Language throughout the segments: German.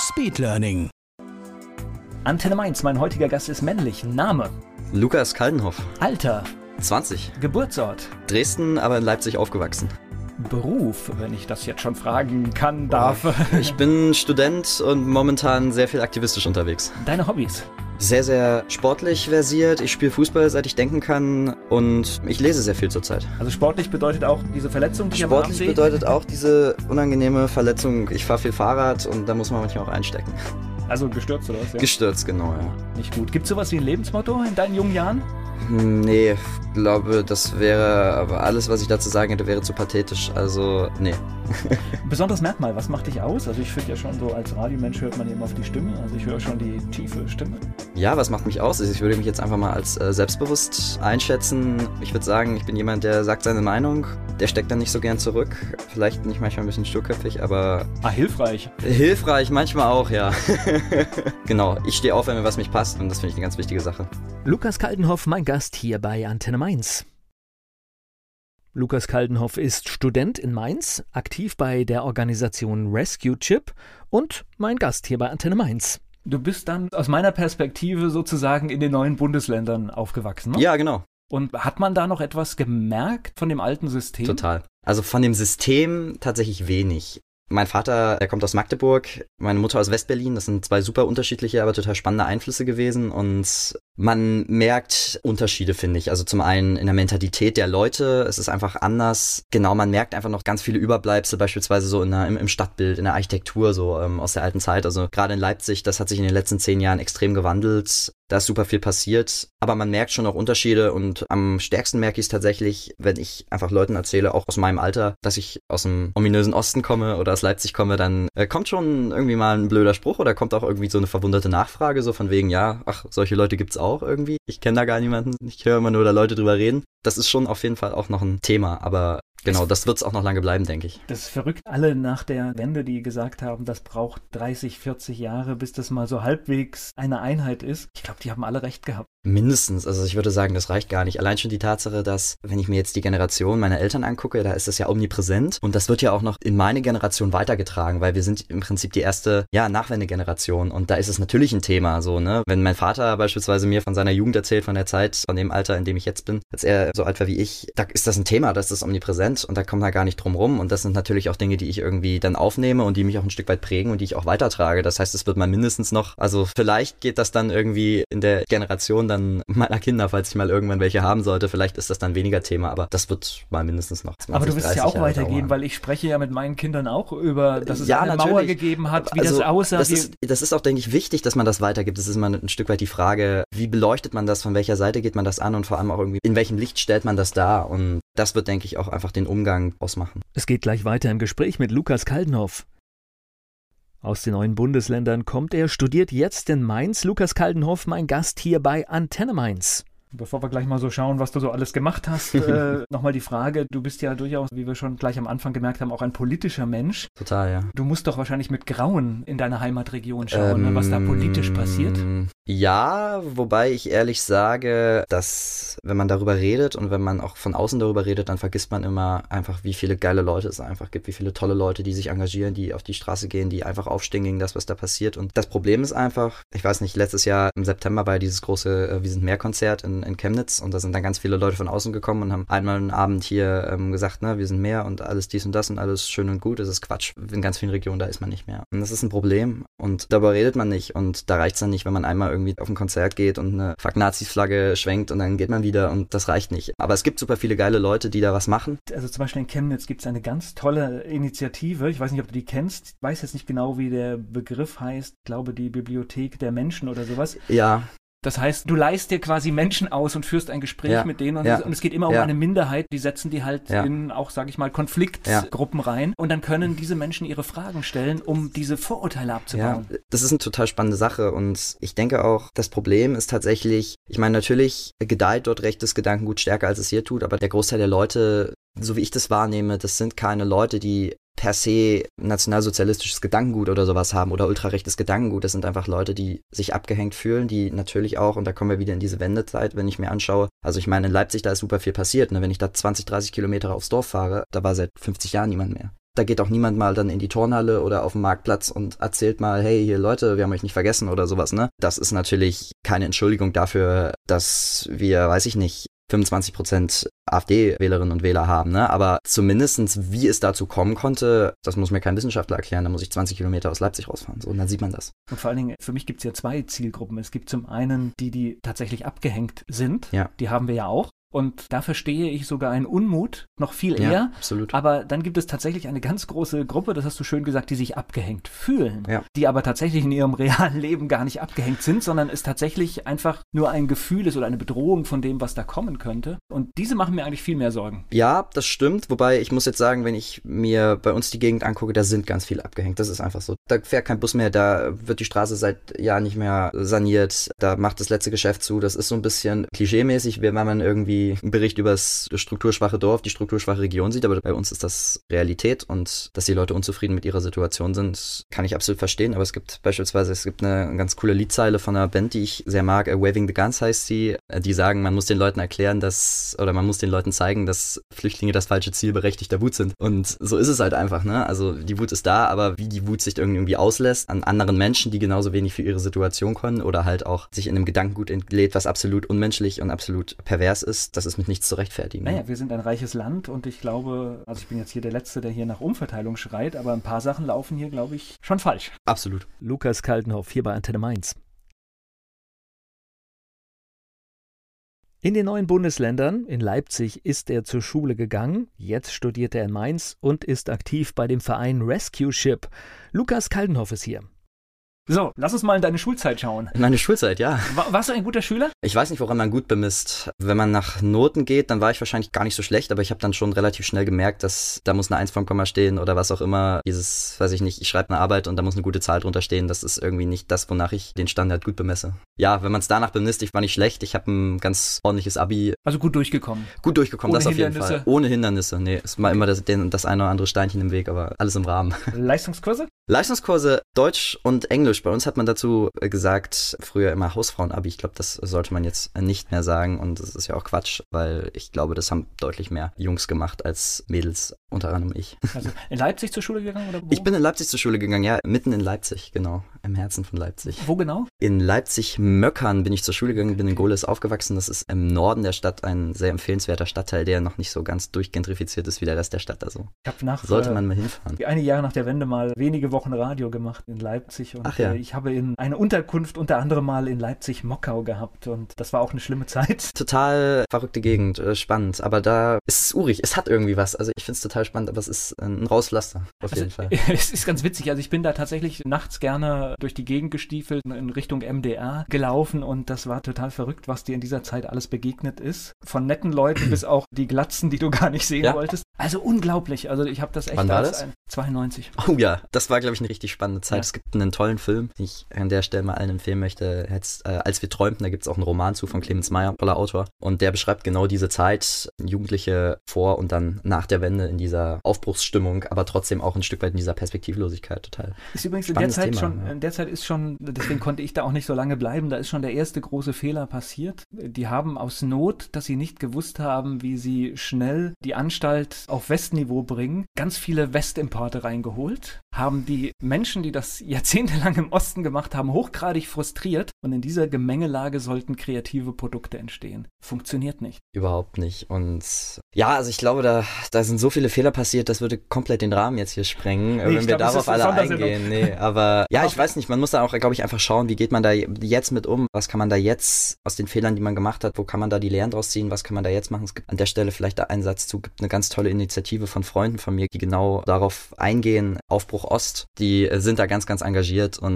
Speedlearning. Antenne Mainz, mein heutiger Gast ist männlich. Name, Lukas Kaldenhoff, Alter, 20. Geburtsort, Dresden, aber in Leipzig aufgewachsen. Beruf, wenn ich das jetzt schon fragen kann, darf. Ich bin Student und momentan sehr viel aktivistisch unterwegs. Deine Hobbys. Sehr, sehr sportlich versiert. Ich spiele Fußball, seit ich denken kann und ich lese sehr viel zurzeit. Also sportlich bedeutet auch diese Verletzung, die Sportlich bedeutet auch diese unangenehme Verletzung. Ich fahre viel Fahrrad und da muss man manchmal auch einstecken. Also gestürzt oder was? Ja. Gestürzt, genau, ja. Nicht gut. Gibt es sowas wie ein Lebensmotto in deinen jungen Jahren? Nee, ich glaube, das wäre, aber alles, was ich dazu sagen hätte, wäre zu pathetisch. Also, nee. Besonderes Merkmal, was macht dich aus? Also ich finde ja schon so, als Radiomensch hört man eben auf die Stimme. Also ich höre schon die tiefe Stimme. Ja, was macht mich aus? Also Ich würde mich jetzt einfach mal als äh, selbstbewusst einschätzen. Ich würde sagen, ich bin jemand, der sagt seine Meinung. Der steckt dann nicht so gern zurück. Vielleicht nicht manchmal ein bisschen sturköpfig, aber Ah, hilfreich. hilfreich manchmal auch, ja. genau, ich stehe auf, wenn mir was mich passt und das finde ich eine ganz wichtige Sache. Lukas Kaltenhoff, mein Gast hier bei Antenne Mainz. Lukas Kaltenhoff ist Student in Mainz, aktiv bei der Organisation Rescue Chip und mein Gast hier bei Antenne Mainz. Du bist dann aus meiner Perspektive sozusagen in den neuen Bundesländern aufgewachsen. Ne? Ja, genau. Und hat man da noch etwas gemerkt von dem alten System? Total. Also von dem System tatsächlich wenig. Mein Vater, er kommt aus Magdeburg, meine Mutter aus Westberlin. Das sind zwei super unterschiedliche, aber total spannende Einflüsse gewesen. Und man merkt Unterschiede, finde ich. Also zum einen in der Mentalität der Leute. Es ist einfach anders. Genau, man merkt einfach noch ganz viele Überbleibsel, beispielsweise so in der, im, im Stadtbild, in der Architektur, so ähm, aus der alten Zeit. Also gerade in Leipzig, das hat sich in den letzten zehn Jahren extrem gewandelt. Da ist super viel passiert, aber man merkt schon auch Unterschiede und am stärksten merke ich es tatsächlich, wenn ich einfach Leuten erzähle, auch aus meinem Alter, dass ich aus dem ominösen Osten komme oder aus Leipzig komme, dann äh, kommt schon irgendwie mal ein blöder Spruch oder kommt auch irgendwie so eine verwunderte Nachfrage, so von wegen, ja, ach, solche Leute gibt's auch irgendwie. Ich kenne da gar niemanden, ich höre immer nur da Leute drüber reden. Das ist schon auf jeden Fall auch noch ein Thema, aber genau, das wird's auch noch lange bleiben, denke ich. Das ist verrückt. Alle nach der Wende, die gesagt haben, das braucht 30, 40 Jahre, bis das mal so halbwegs eine Einheit ist. Ich glaube, die haben alle recht gehabt. Mindestens, also ich würde sagen, das reicht gar nicht. Allein schon die Tatsache, dass, wenn ich mir jetzt die Generation meiner Eltern angucke, da ist das ja omnipräsent und das wird ja auch noch in meine Generation weitergetragen, weil wir sind im Prinzip die erste, ja, Nachwendegeneration und da ist es natürlich ein Thema, so, ne? Wenn mein Vater beispielsweise mir von seiner Jugend erzählt, von der Zeit, von dem Alter, in dem ich jetzt bin, als er so alt war wie ich, da ist das ein Thema, das ist omnipräsent und da kommt man gar nicht drum rum und das sind natürlich auch Dinge, die ich irgendwie dann aufnehme und die mich auch ein Stück weit prägen und die ich auch weitertrage. Das heißt, es wird mal mindestens noch, also vielleicht geht das dann irgendwie in der Generation dann meiner Kinder, falls ich mal irgendwann welche haben sollte, vielleicht ist das dann weniger Thema, aber das wird mal mindestens noch 20, Aber du wirst es ja 30 auch Jahre weitergeben, dauern. weil ich spreche ja mit meinen Kindern auch über, dass es Ja, eine Mauer natürlich. gegeben hat, wie Also, das aussah. Das ist, das ist auch, denke ich, wichtig, dass man das weitergibt. Das ist immer ein Stück weit die Frage, wie beleuchtet man das, von welcher Seite geht man das an und vor allem auch irgendwie, in welchem Licht stellt man das dar? Und das wird, denke ich, auch einfach den Umgang ausmachen. es geht gleich weiter im Gespräch mit Lukas Kaldenhoff. Aus den neuen Bundesländern kommt er, studiert jetzt in Mainz. Lukas Kaldenhoff, mein Gast hier bei Antenne Mainz. Bevor wir gleich mal so schauen, was du so alles gemacht hast, äh, nochmal die Frage, du bist ja durchaus, wie wir schon gleich am Anfang gemerkt haben, auch ein politischer Mensch. Total, ja. Du musst doch wahrscheinlich mit Grauen in deiner Heimatregion schauen, ne, was da politisch passiert. Ähm, Ja, wobei ich ehrlich sage, dass wenn man darüber redet und wenn man auch von außen darüber redet, dann vergisst man immer einfach, wie viele geile Leute es einfach gibt, wie viele tolle Leute, die sich engagieren, die auf die Straße gehen, die einfach aufstehen gegen das, was da passiert. Und das Problem ist einfach, ich weiß nicht, letztes Jahr im September war ja dieses große äh, Wir sind mehr Konzert in, in Chemnitz und da sind dann ganz viele Leute von außen gekommen und haben einmal einen Abend hier ähm, gesagt, ne, wir sind mehr und alles dies und das und alles schön und gut. Das ist Quatsch. In ganz vielen Regionen, da ist man nicht mehr. Und das ist ein Problem und darüber redet man nicht und da reicht es dann nicht, wenn man einmal irgendwie auf ein Konzert geht und eine Fuck-Nazis-Flagge schwenkt und dann geht man wieder und das reicht nicht. Aber es gibt super viele geile Leute, die da was machen. Also zum Beispiel in Chemnitz gibt es eine ganz tolle Initiative. Ich weiß nicht, ob du die kennst. Ich weiß jetzt nicht genau, wie der Begriff heißt. Ich glaube, die Bibliothek der Menschen oder sowas. Ja, Das heißt, du leist dir quasi Menschen aus und führst ein Gespräch Ja. mit denen und, Ja. es, und es geht immer um Ja. eine Minderheit, die setzen die halt in auch, sage ich mal, Konfliktgruppen rein und dann können diese Menschen ihre Fragen stellen, um diese Vorurteile abzubauen. das ist eine total spannende Sache und ich denke auch, das Problem ist tatsächlich, ich meine, natürlich gedeiht dort rechtes Gedankengut stärker, als es hier tut, aber der Großteil der Leute, so wie ich das wahrnehme, das sind keine Leute, die per se nationalsozialistisches Gedankengut oder sowas haben oder ultrarechtes Gedankengut. Das sind einfach Leute, die sich abgehängt fühlen, die natürlich auch, und da kommen wir wieder in diese Wendezeit, wenn ich mir anschaue. Also ich meine, in Leipzig, da ist super viel passiert. Ne? Wenn ich da 20, 30 Kilometer aufs Dorf fahre, da war seit 50 Jahren niemand mehr. Da geht auch niemand mal dann in die Turnhalle oder auf den Marktplatz und erzählt mal, hey, hier Leute, wir haben euch nicht vergessen oder sowas, ne? Das ist natürlich keine Entschuldigung dafür, dass wir, weiß ich nicht, 25 Prozent AfD-Wählerinnen und Wähler haben, ne? Aber zumindestens, wie es dazu kommen konnte, das muss mir kein Wissenschaftler erklären, da muss ich 20 Kilometer aus Leipzig rausfahren. So, und dann sieht man das. Und vor allen Dingen, für mich gibt es ja zwei Zielgruppen. Es gibt zum einen die, die tatsächlich abgehängt sind. Ja. Die haben wir ja auch. Und da verstehe ich sogar einen Unmut noch viel Ja, eher. absolut. Aber dann gibt es tatsächlich eine ganz große Gruppe, das hast du schön gesagt, die sich abgehängt fühlen. Ja. Die aber tatsächlich in ihrem realen Leben gar nicht abgehängt sind, sondern es tatsächlich einfach nur ein Gefühl ist oder eine Bedrohung von dem, was da kommen könnte. Und diese machen mir eigentlich viel mehr Sorgen. Ja, das stimmt. Wobei ich muss jetzt sagen, wenn ich mir bei uns die Gegend angucke, da sind ganz viele abgehängt. Das ist einfach so. Da fährt kein Bus mehr, da wird die Straße seit Jahren nicht mehr saniert. Da macht das letzte Geschäft zu. Das ist so ein bisschen klischeemäßig, wenn man irgendwie Bericht über das strukturschwache Dorf, die strukturschwache Region sieht. Aber bei uns ist das Realität und dass die Leute unzufrieden mit ihrer Situation sind, kann ich absolut verstehen. Aber es gibt beispielsweise, es gibt eine ganz coole Liedzeile von einer Band, die ich sehr mag. Waving the Guns heißt sie. Äh, Die sagen, man muss den Leuten erklären, dass, oder man muss den Leuten zeigen, dass Flüchtlinge das falsche Ziel berechtigter Wut sind. Und so ist es halt einfach, ne? Also die Wut ist da, aber wie die Wut sich irgendwie auslässt an anderen Menschen, die genauso wenig für ihre Situation können oder halt auch sich in einem Gedankengut entlädt, was absolut unmenschlich und absolut pervers ist, das ist mit nichts zu rechtfertigen. Naja, wir sind ein reiches Land und ich glaube, also ich bin jetzt hier der Letzte, der hier nach Umverteilung schreit, aber ein paar Sachen laufen hier, glaube ich, schon falsch. Absolut. Lukas Kaltenhoff hier bei Antenne Mainz. In den neuen Bundesländern, in Leipzig ist er zur Schule gegangen, jetzt studiert er in Mainz und ist aktiv bei dem Verein Rescue Ship. Lukas Kaltenhoff ist hier. So, lass uns mal in deine Schulzeit schauen. Meine Schulzeit, ja. War, warst du ein guter Schüler? Ich weiß nicht, woran man gut bemisst. Wenn man nach Noten geht, dann war ich wahrscheinlich gar nicht so schlecht, aber ich habe dann schon relativ schnell gemerkt, dass da muss eine Eins vom Komma stehen oder was auch immer. Dieses, weiß ich nicht, ich schreibe eine Arbeit und da muss eine gute Zahl drunter stehen. Das ist irgendwie nicht das, wonach ich den Standard gut bemesse. Ja, wenn man es danach bemisst, ich war nicht schlecht. Ich habe ein ganz ordentliches Abi. Also gut durchgekommen. Gut durchgekommen, Ohne das auf jeden? Fall. Ohne Hindernisse. Nee, es war immer das, den, das eine oder andere Steinchen im Weg, aber alles im Rahmen. Leistungskurse? Leistungskurse Deutsch und Englisch. Bei uns hat man dazu gesagt, früher immer Hausfrauenabi. Ich glaube, das sollte man jetzt nicht mehr sagen und das ist ja auch Quatsch, weil ich glaube, das haben deutlich mehr Jungs gemacht als Mädels, unter anderem ich. Also in Leipzig zur Schule gegangen oder wo? Ich bin in Leipzig zur Schule gegangen, ja, mitten in Leipzig, genau, im Herzen von Leipzig. Wo genau? In Leipzig-Möckern bin ich zur Schule gegangen, bin in Gohlis aufgewachsen. Das ist im Norden der Stadt ein sehr empfehlenswerter Stadtteil, der noch nicht so ganz durchgentrifiziert ist wie der Rest der Stadt. Also Ich habe nach sollte äh, man mal hinfahren. einige Jahre nach der Wende mal wenige Wochen Radio gemacht in Leipzig und Ach ja. äh, ich habe in eine Unterkunft unter anderem mal in Leipzig Mockau gehabt und das war auch eine schlimme Zeit. Total verrückte Gegend, äh, spannend. Aber da ist es urig. Es hat irgendwie was. Also ich finde es total spannend, aber es ist ein Rauspflaster. Auf jeden Fall. Es ist ganz witzig. Also ich bin da tatsächlich nachts gerne durch die Gegend gestiefelt in Richtung MDR gelaufen und das war total verrückt, was dir in dieser Zeit alles begegnet ist. Von netten Leuten bis auch die Glatzen, die du gar nicht sehen Ja. wolltest. Also unglaublich. Also ich habe das echt Wann war das? ein 92. Oh ja, das war, glaube ich, eine richtig spannende Zeit. Ja. Es gibt einen tollen Film, den ich an der Stelle mal allen empfehlen möchte. Jetzt, äh, Als wir träumten, da gibt es auch einen Roman zu von Clemens Meyer, toller Autor. Und der beschreibt genau diese Zeit, Jugendliche vor und dann nach der Wende in dieser Aufbruchsstimmung, aber trotzdem auch ein Stück weit in dieser Perspektivlosigkeit total. Ist übrigens in der Zeit Thema, schon, ja. in der Zeit ist schon, deswegen konnte ich da auch nicht so lange bleiben, da ist schon der erste große Fehler passiert. Die haben aus Not, dass sie nicht gewusst haben, wie sie schnell die Anstalt auf Westniveau bringen, ganz viele Westimporte reingeholt, haben die Menschen, die das jahrzehntelang im Osten gemacht haben, hochgradig frustriert und in dieser Gemengelage sollten kreative Produkte entstehen. Funktioniert nicht. Überhaupt nicht. Und ja, also ich glaube, da, da sind so viele Fehler passiert, das würde komplett den Rahmen jetzt hier sprengen, Nee, wenn wir glaub, darauf alle eingehen. Nee, aber ja, ich weiß nicht, man muss da auch, glaube ich, einfach schauen, wie geht man da jetzt jetzt mit um? Was kann man da jetzt aus den Fehlern, die man gemacht hat, wo kann man da die Lehren draus ziehen? Was kann man da jetzt machen? Es gibt an der Stelle vielleicht da einen Satz zu, gibt eine ganz tolle Initiative von Freunden von mir, die genau darauf eingehen. Aufbruch Ost, die sind da ganz, ganz engagiert und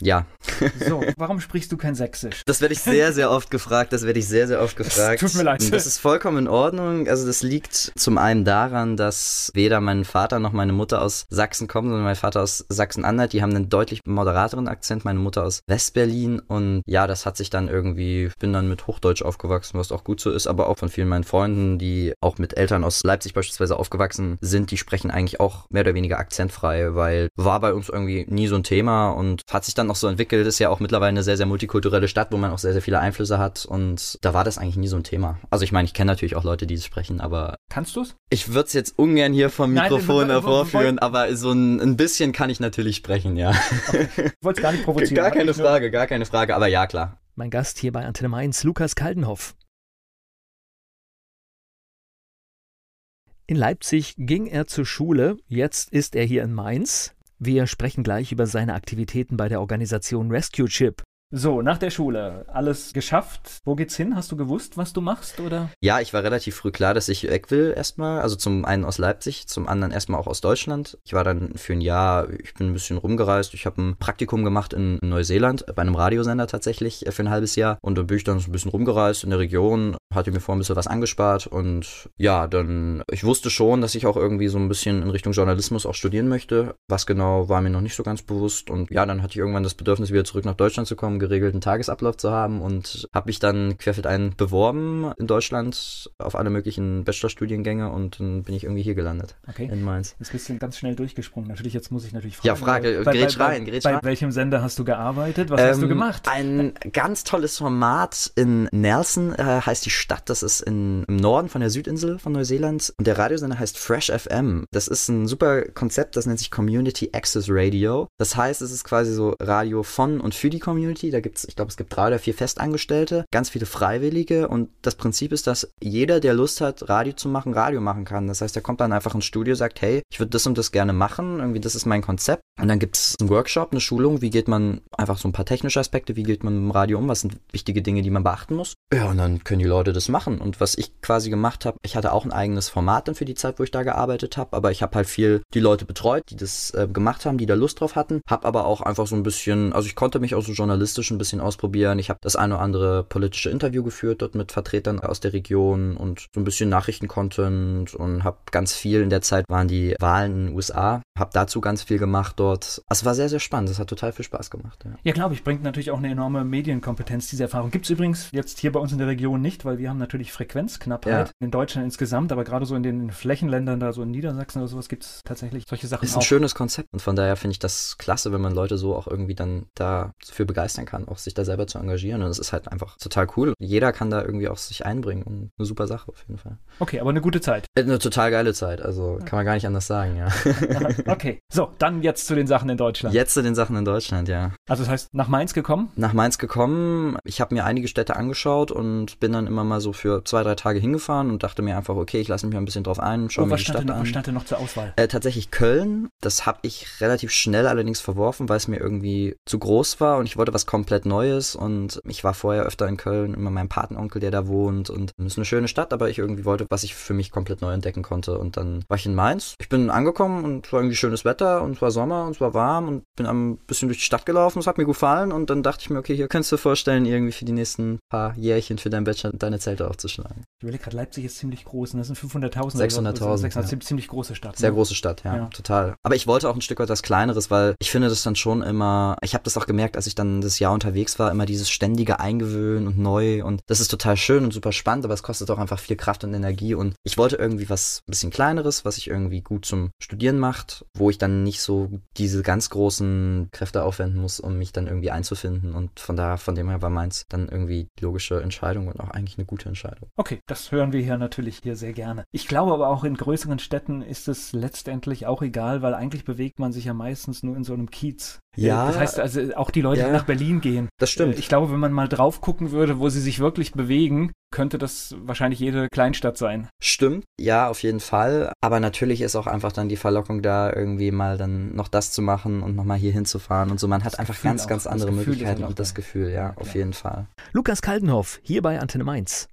ja. So, warum sprichst du kein Sächsisch? Das werde ich sehr, sehr oft gefragt. Das werde ich sehr, sehr oft gefragt. Tut mir leid. Das ist vollkommen in Ordnung. Also das liegt zum einen daran, dass weder mein Vater noch meine Mutter aus Sachsen kommen, sondern mein Vater aus Sachsen-Anhalt. Die haben einen deutlich moderateren Akzent. Meine Mutter aus Westberlin. Und ja, das hat sich dann irgendwie, ich bin dann mit Hochdeutsch aufgewachsen, was auch gut so ist, aber auch von vielen meinen Freunden, die auch mit Eltern aus Leipzig beispielsweise aufgewachsen sind, die sprechen eigentlich auch mehr oder weniger akzentfrei, weil war bei uns irgendwie nie so ein Thema und hat sich dann noch so entwickelt. Ist ja auch mittlerweile eine sehr, sehr multikulturelle Stadt, wo man auch sehr, sehr viele Einflüsse hat und da war das eigentlich nie so ein Thema. Also ich meine, ich kenne natürlich auch Leute, die es sprechen, aber. Kannst du's? Ich würde es jetzt ungern hier vom Mikrofon hervorführen, aber so ein, ein bisschen kann ich natürlich sprechen, ja. Okay. Ich wollte es gar nicht provozieren. Gar keine Frage, gar keine Frage, aber ja, klar. Mein Gast hier bei Antenne Mainz, Lukas Kaldenhoff. In Leipzig ging er zur Schule, jetzt ist er hier in Mainz. Wir sprechen gleich über seine Aktivitäten bei der Organisation Rescue Chip. So, nach der Schule, alles geschafft. Wo geht's hin? Hast du gewusst, was du machst, oder? Ja, ich war relativ früh klar, dass ich weg will erstmal. Also zum einen aus Leipzig, zum anderen erstmal auch aus Deutschland. Ich war dann für ein Jahr, ich bin ein bisschen rumgereist. Ich habe ein Praktikum gemacht in Neuseeland, bei einem Radiosender tatsächlich, äh, für ein halbes Jahr. Und dann bin ich dann so ein bisschen rumgereist in der Region, hatte mir vor ein bisschen was angespart. Und ja, dann, ich wusste schon, dass ich auch irgendwie so ein bisschen in Richtung Journalismus auch studieren möchte. Was genau, war mir noch nicht so ganz bewusst. Und ja, dann hatte ich irgendwann das Bedürfnis, wieder zurück nach Deutschland zu kommen geregelten Tagesablauf zu haben und habe mich dann querfeldein beworben in Deutschland auf alle möglichen Bachelorstudiengänge und dann bin ich irgendwie hier gelandet. Okay. In Mainz. Jetzt bist du ganz schnell durchgesprungen. Natürlich, jetzt muss ich natürlich fragen. Ja, frage, bei, bei, rein, bei, rein. Bei welchem Sender hast du gearbeitet? Was ähm, hast du ähm, gemacht? Ein ganz tolles Format in Nelson äh, heißt die Stadt. Das ist in, im Norden von der Südinsel von Neuseeland und der Radiosender heißt Fresh FM. Das ist ein super Konzept, das nennt sich Community Access Radio. Das heißt, es ist quasi so Radio von und für die Community. Da gibt es, ich glaube, es gibt drei oder vier Festangestellte, ganz viele Freiwillige und das Prinzip ist, dass jeder, der Lust hat, Radio zu machen, Radio machen kann. Das heißt, er kommt dann einfach ins Studio, sagt, hey, ich würde das und das gerne machen, irgendwie das ist mein Konzept. Und dann gibt es einen Workshop, eine Schulung, wie geht man einfach so ein paar technische Aspekte, wie geht man mit dem Radio um, was sind wichtige Dinge, die man beachten muss. Ja, und dann können die Leute das machen. Und was ich quasi gemacht habe, ich hatte auch ein eigenes Format dann für die Zeit, wo ich da gearbeitet habe, aber ich habe halt viel die Leute betreut, die das äh, gemacht haben, die da Lust drauf hatten, habe aber auch einfach so ein bisschen, also ich konnte mich auch so journalistisch ein bisschen ausprobieren. Ich habe das eine oder andere politische Interview geführt dort mit Vertretern aus der Region und so ein bisschen Nachrichtencontent und habe ganz viel in der Zeit waren die Wahlen in den USA, habe dazu ganz viel gemacht dort. Also es war sehr, sehr spannend. Es hat total viel Spaß gemacht. Ja, ja glaube ich, bringt natürlich auch eine enorme Medienkompetenz, diese Erfahrung. Gibt es übrigens jetzt hier bei uns in der Region nicht, weil wir haben natürlich Frequenzknappheit ja. in Deutschland insgesamt, aber gerade so in den Flächenländern, da so in Niedersachsen oder sowas, gibt es tatsächlich solche Sachen. Ist ein auch. schönes Konzept und von daher finde ich das klasse, wenn man Leute so auch irgendwie dann dafür begeistern kann, auch sich da selber zu engagieren. Und es ist halt einfach total cool. Jeder kann da irgendwie auch sich einbringen und eine super Sache auf jeden Fall. Okay, aber eine gute Zeit. Äh, eine total geile Zeit, also kann man gar nicht anders sagen, ja. okay, so, dann jetzt zu den Sachen in Deutschland. Jetzt zu den Sachen in Deutschland, ja. Also das heißt, nach Mainz gekommen? Nach Mainz gekommen. Ich habe mir einige Städte angeschaut und bin dann immer mal so für zwei, drei Tage hingefahren und dachte mir einfach, okay, ich lasse mich ein bisschen drauf ein, schau oh, mir die Stadt noch, an. Was stand denn noch zur Auswahl? Äh, tatsächlich Köln. Das habe ich relativ schnell allerdings verworfen, weil es mir irgendwie zu groß war und ich wollte was komplett Neues und ich war vorher öfter in Köln, immer mein Patenonkel, der da wohnt und es ist eine schöne Stadt, aber ich irgendwie wollte, was ich für mich komplett neu entdecken konnte und dann war ich in Mainz. Ich bin angekommen und es war irgendwie schönes Wetter und es war Sommer und es war warm und bin ein bisschen durch die Stadt gelaufen, es hat mir gefallen und dann dachte ich mir, okay, hier könntest du dir vorstellen, irgendwie für die nächsten paar Jährchen für deinen Bachelor deine Zelte aufzuschlagen. Ich überlege gerade, Leipzig ist ziemlich groß und das sind 500.000. 600.000. 600, ja. ziemlich große Stadt. Sehr ne? große Stadt, ja, ja, total. Aber ich wollte auch ein Stück weit was Kleineres, weil ich finde das dann schon immer, ich habe das auch gemerkt, als ich dann das Jahr unterwegs war, immer dieses ständige Eingewöhnen und neu und das ist total schön und super spannend, aber es kostet auch einfach viel Kraft und Energie und ich wollte irgendwie was ein bisschen kleineres, was sich irgendwie gut zum Studieren macht, wo ich dann nicht so diese ganz großen Kräfte aufwenden muss, um mich dann irgendwie einzufinden und von da, von dem her war meins dann irgendwie die logische Entscheidung und auch eigentlich eine gute Entscheidung. Okay, das hören wir hier natürlich hier sehr gerne. Ich glaube aber auch in größeren Städten ist es letztendlich auch egal, weil eigentlich bewegt man sich ja meistens nur in so einem Kiez Ja. Das heißt also auch die Leute, ja, die nach Berlin gehen. Das stimmt. Ich glaube, wenn man mal drauf gucken würde, wo sie sich wirklich bewegen, könnte das wahrscheinlich jede Kleinstadt sein. Stimmt, ja, auf jeden Fall. Aber natürlich ist auch einfach dann die Verlockung da, irgendwie mal dann noch das zu machen und nochmal hier hinzufahren und so. Man hat das einfach Gefühl ganz, auch. ganz andere Möglichkeiten und das Gefühl, ja, auf ja. jeden Fall. Lukas Kaldenhoff, hier bei Antenne Mainz.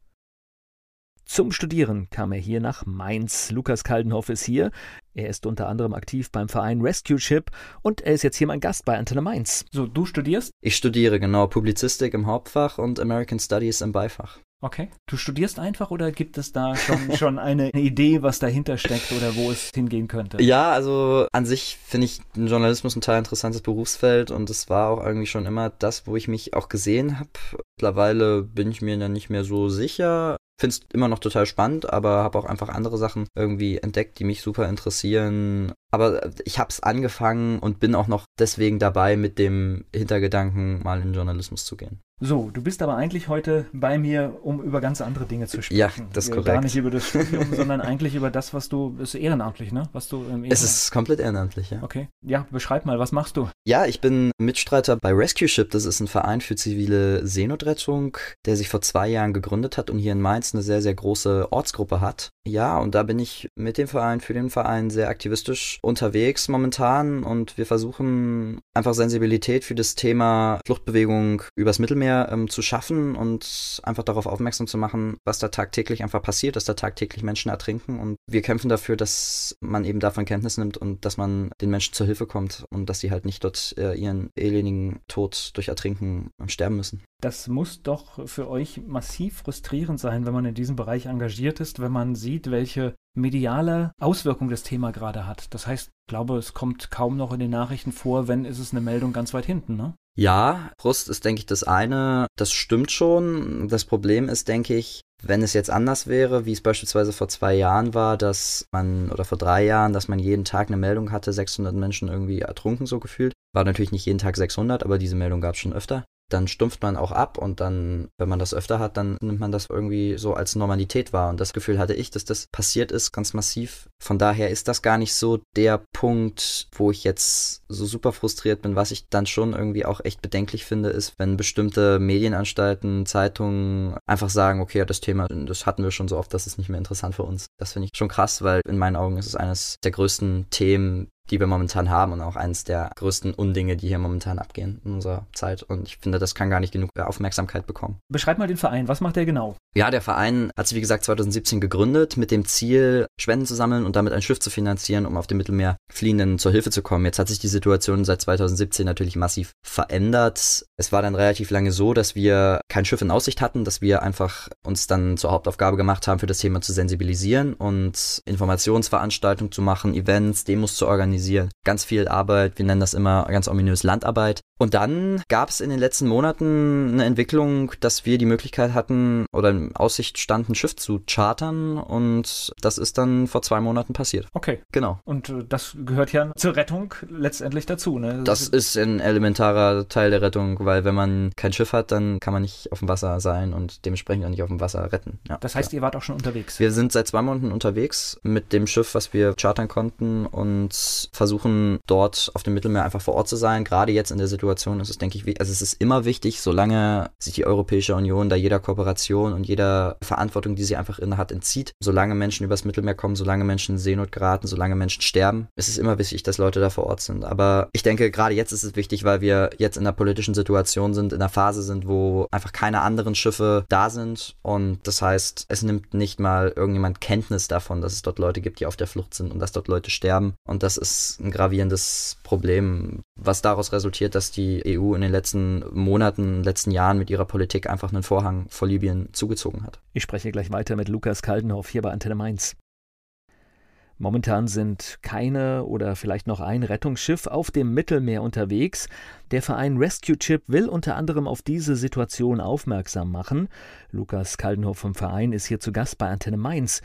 Zum Studieren kam er hier nach Mainz. Lukas Kaldenhoff ist hier. Er ist unter anderem aktiv beim Verein Rescue Ship und er ist jetzt hier mein Gast bei Antenne Mainz. So, du studierst? Ich studiere genau Publizistik im Hauptfach und American Studies im Beifach. Okay. Du studierst einfach oder gibt es da schon, schon eine Idee, was dahinter steckt oder wo es hingehen könnte? Ja, also an sich finde ich den Journalismus ein total interessantes Berufsfeld und es war auch irgendwie schon immer das, wo ich mich auch gesehen habe. Mittlerweile bin ich mir dann nicht mehr so sicher finde es immer noch total spannend, aber habe auch einfach andere Sachen irgendwie entdeckt, die mich super interessieren. Aber ich habe es angefangen und bin auch noch deswegen dabei, mit dem Hintergedanken mal in Journalismus zu gehen. So, du bist aber eigentlich heute bei mir, um über ganz andere Dinge zu sprechen. Ja, das ist korrekt. Gar nicht über das Studium, sondern eigentlich über das, was du, ist ehrenamtlich, ne? Was du im Es ist komplett ehrenamtlich, ja. Okay. Ja, beschreib mal, was machst du? Ja, ich bin Mitstreiter bei Rescue Ship. Das ist ein Verein für zivile Seenotrettung, der sich vor zwei Jahren gegründet hat und hier in Mainz eine sehr, sehr große Ortsgruppe hat. Ja, und da bin ich mit dem Verein, für den Verein sehr aktivistisch unterwegs momentan und wir versuchen einfach Sensibilität für das Thema Fluchtbewegung übers Mittelmeer ähm, zu schaffen und einfach darauf aufmerksam zu machen, was da tagtäglich einfach passiert, dass da tagtäglich Menschen ertrinken und wir kämpfen dafür, dass man eben davon Kenntnis nimmt und dass man den Menschen zur Hilfe kommt und dass sie halt nicht dort äh, ihren elendigen Tod durch Ertrinken sterben müssen. Das muss doch für euch massiv frustrierend sein, wenn man in diesem Bereich engagiert ist, wenn man sieht, welche mediale Auswirkung das Thema gerade hat. Das heißt, ich glaube, es kommt kaum noch in den Nachrichten vor, wenn ist es eine Meldung ganz weit hinten, ne? Ja, Frust ist, denke ich, das eine. Das stimmt schon. Das Problem ist, denke ich, wenn es jetzt anders wäre, wie es beispielsweise vor zwei Jahren war, dass man, oder vor drei Jahren, dass man jeden Tag eine Meldung hatte, 600 Menschen irgendwie ertrunken, so gefühlt. War natürlich nicht jeden Tag 600, aber diese Meldung gab es schon öfter dann stumpft man auch ab und dann, wenn man das öfter hat, dann nimmt man das irgendwie so als Normalität wahr. Und das Gefühl hatte ich, dass das passiert ist, ganz massiv. Von daher ist das gar nicht so der Punkt, wo ich jetzt so super frustriert bin. Was ich dann schon irgendwie auch echt bedenklich finde, ist, wenn bestimmte Medienanstalten, Zeitungen einfach sagen, okay, das Thema, das hatten wir schon so oft, das ist nicht mehr interessant für uns. Das finde ich schon krass, weil in meinen Augen ist es eines der größten Themen, die wir momentan haben und auch eines der größten Undinge, die hier momentan abgehen in unserer Zeit. Und ich finde, das kann gar nicht genug Aufmerksamkeit bekommen. Beschreib mal den Verein. Was macht der genau? Ja, der Verein hat sich, wie gesagt, 2017 gegründet mit dem Ziel, Spenden zu sammeln und damit ein Schiff zu finanzieren, um auf dem Mittelmeer Fliehenden zur Hilfe zu kommen. Jetzt hat sich die Situation seit 2017 natürlich massiv verändert. Es war dann relativ lange so, dass wir kein Schiff in Aussicht hatten, dass wir einfach uns dann zur Hauptaufgabe gemacht haben, für das Thema zu sensibilisieren und Informationsveranstaltungen zu machen, Events, Demos zu organisieren. Ganz viel Arbeit, wir nennen das immer ganz ominös Landarbeit. Und dann gab es in den letzten Monaten eine Entwicklung, dass wir die Möglichkeit hatten oder in Aussicht stand, ein Schiff zu chartern und das ist dann vor zwei Monaten passiert. Okay. Genau. Und äh, das gehört ja zur Rettung letztendlich dazu, ne? Das ist ein elementarer Teil der Rettung, weil wenn man kein Schiff hat, dann kann man nicht auf dem Wasser sein und dementsprechend auch nicht auf dem Wasser retten. Ja, das heißt, klar. ihr wart auch schon unterwegs? Wir sind seit zwei Monaten unterwegs mit dem Schiff, was wir chartern konnten und versuchen dort auf dem Mittelmeer einfach vor Ort zu sein. Gerade jetzt in der Situation ist es, denke ich, also es ist immer wichtig, solange sich die Europäische Union da jeder Kooperation und jeder Verantwortung, die sie einfach inne hat, entzieht. Solange Menschen übers Mittelmeer kommen, solange Menschen in Seenot geraten, solange Menschen sterben, ist es immer wichtig, dass Leute da vor Ort sind. Aber ich denke, gerade jetzt ist es wichtig, weil wir jetzt in einer politischen Situation sind, in einer Phase sind, wo einfach keine anderen Schiffe da sind. Und das heißt, es nimmt nicht mal irgendjemand Kenntnis davon, dass es dort Leute gibt, die auf der Flucht sind und dass dort Leute sterben. Und das ist ein gravierendes Problem, was daraus resultiert, dass die die EU in den letzten Monaten, letzten Jahren mit ihrer Politik einfach einen Vorhang vor Libyen zugezogen hat. Ich spreche gleich weiter mit Lukas Kaldenhoff hier bei Antenne Mainz. Momentan sind keine oder vielleicht noch ein Rettungsschiff auf dem Mittelmeer unterwegs. Der Verein Rescue Chip will unter anderem auf diese Situation aufmerksam machen. Lukas Kaldenhoff vom Verein ist hier zu Gast bei Antenne Mainz.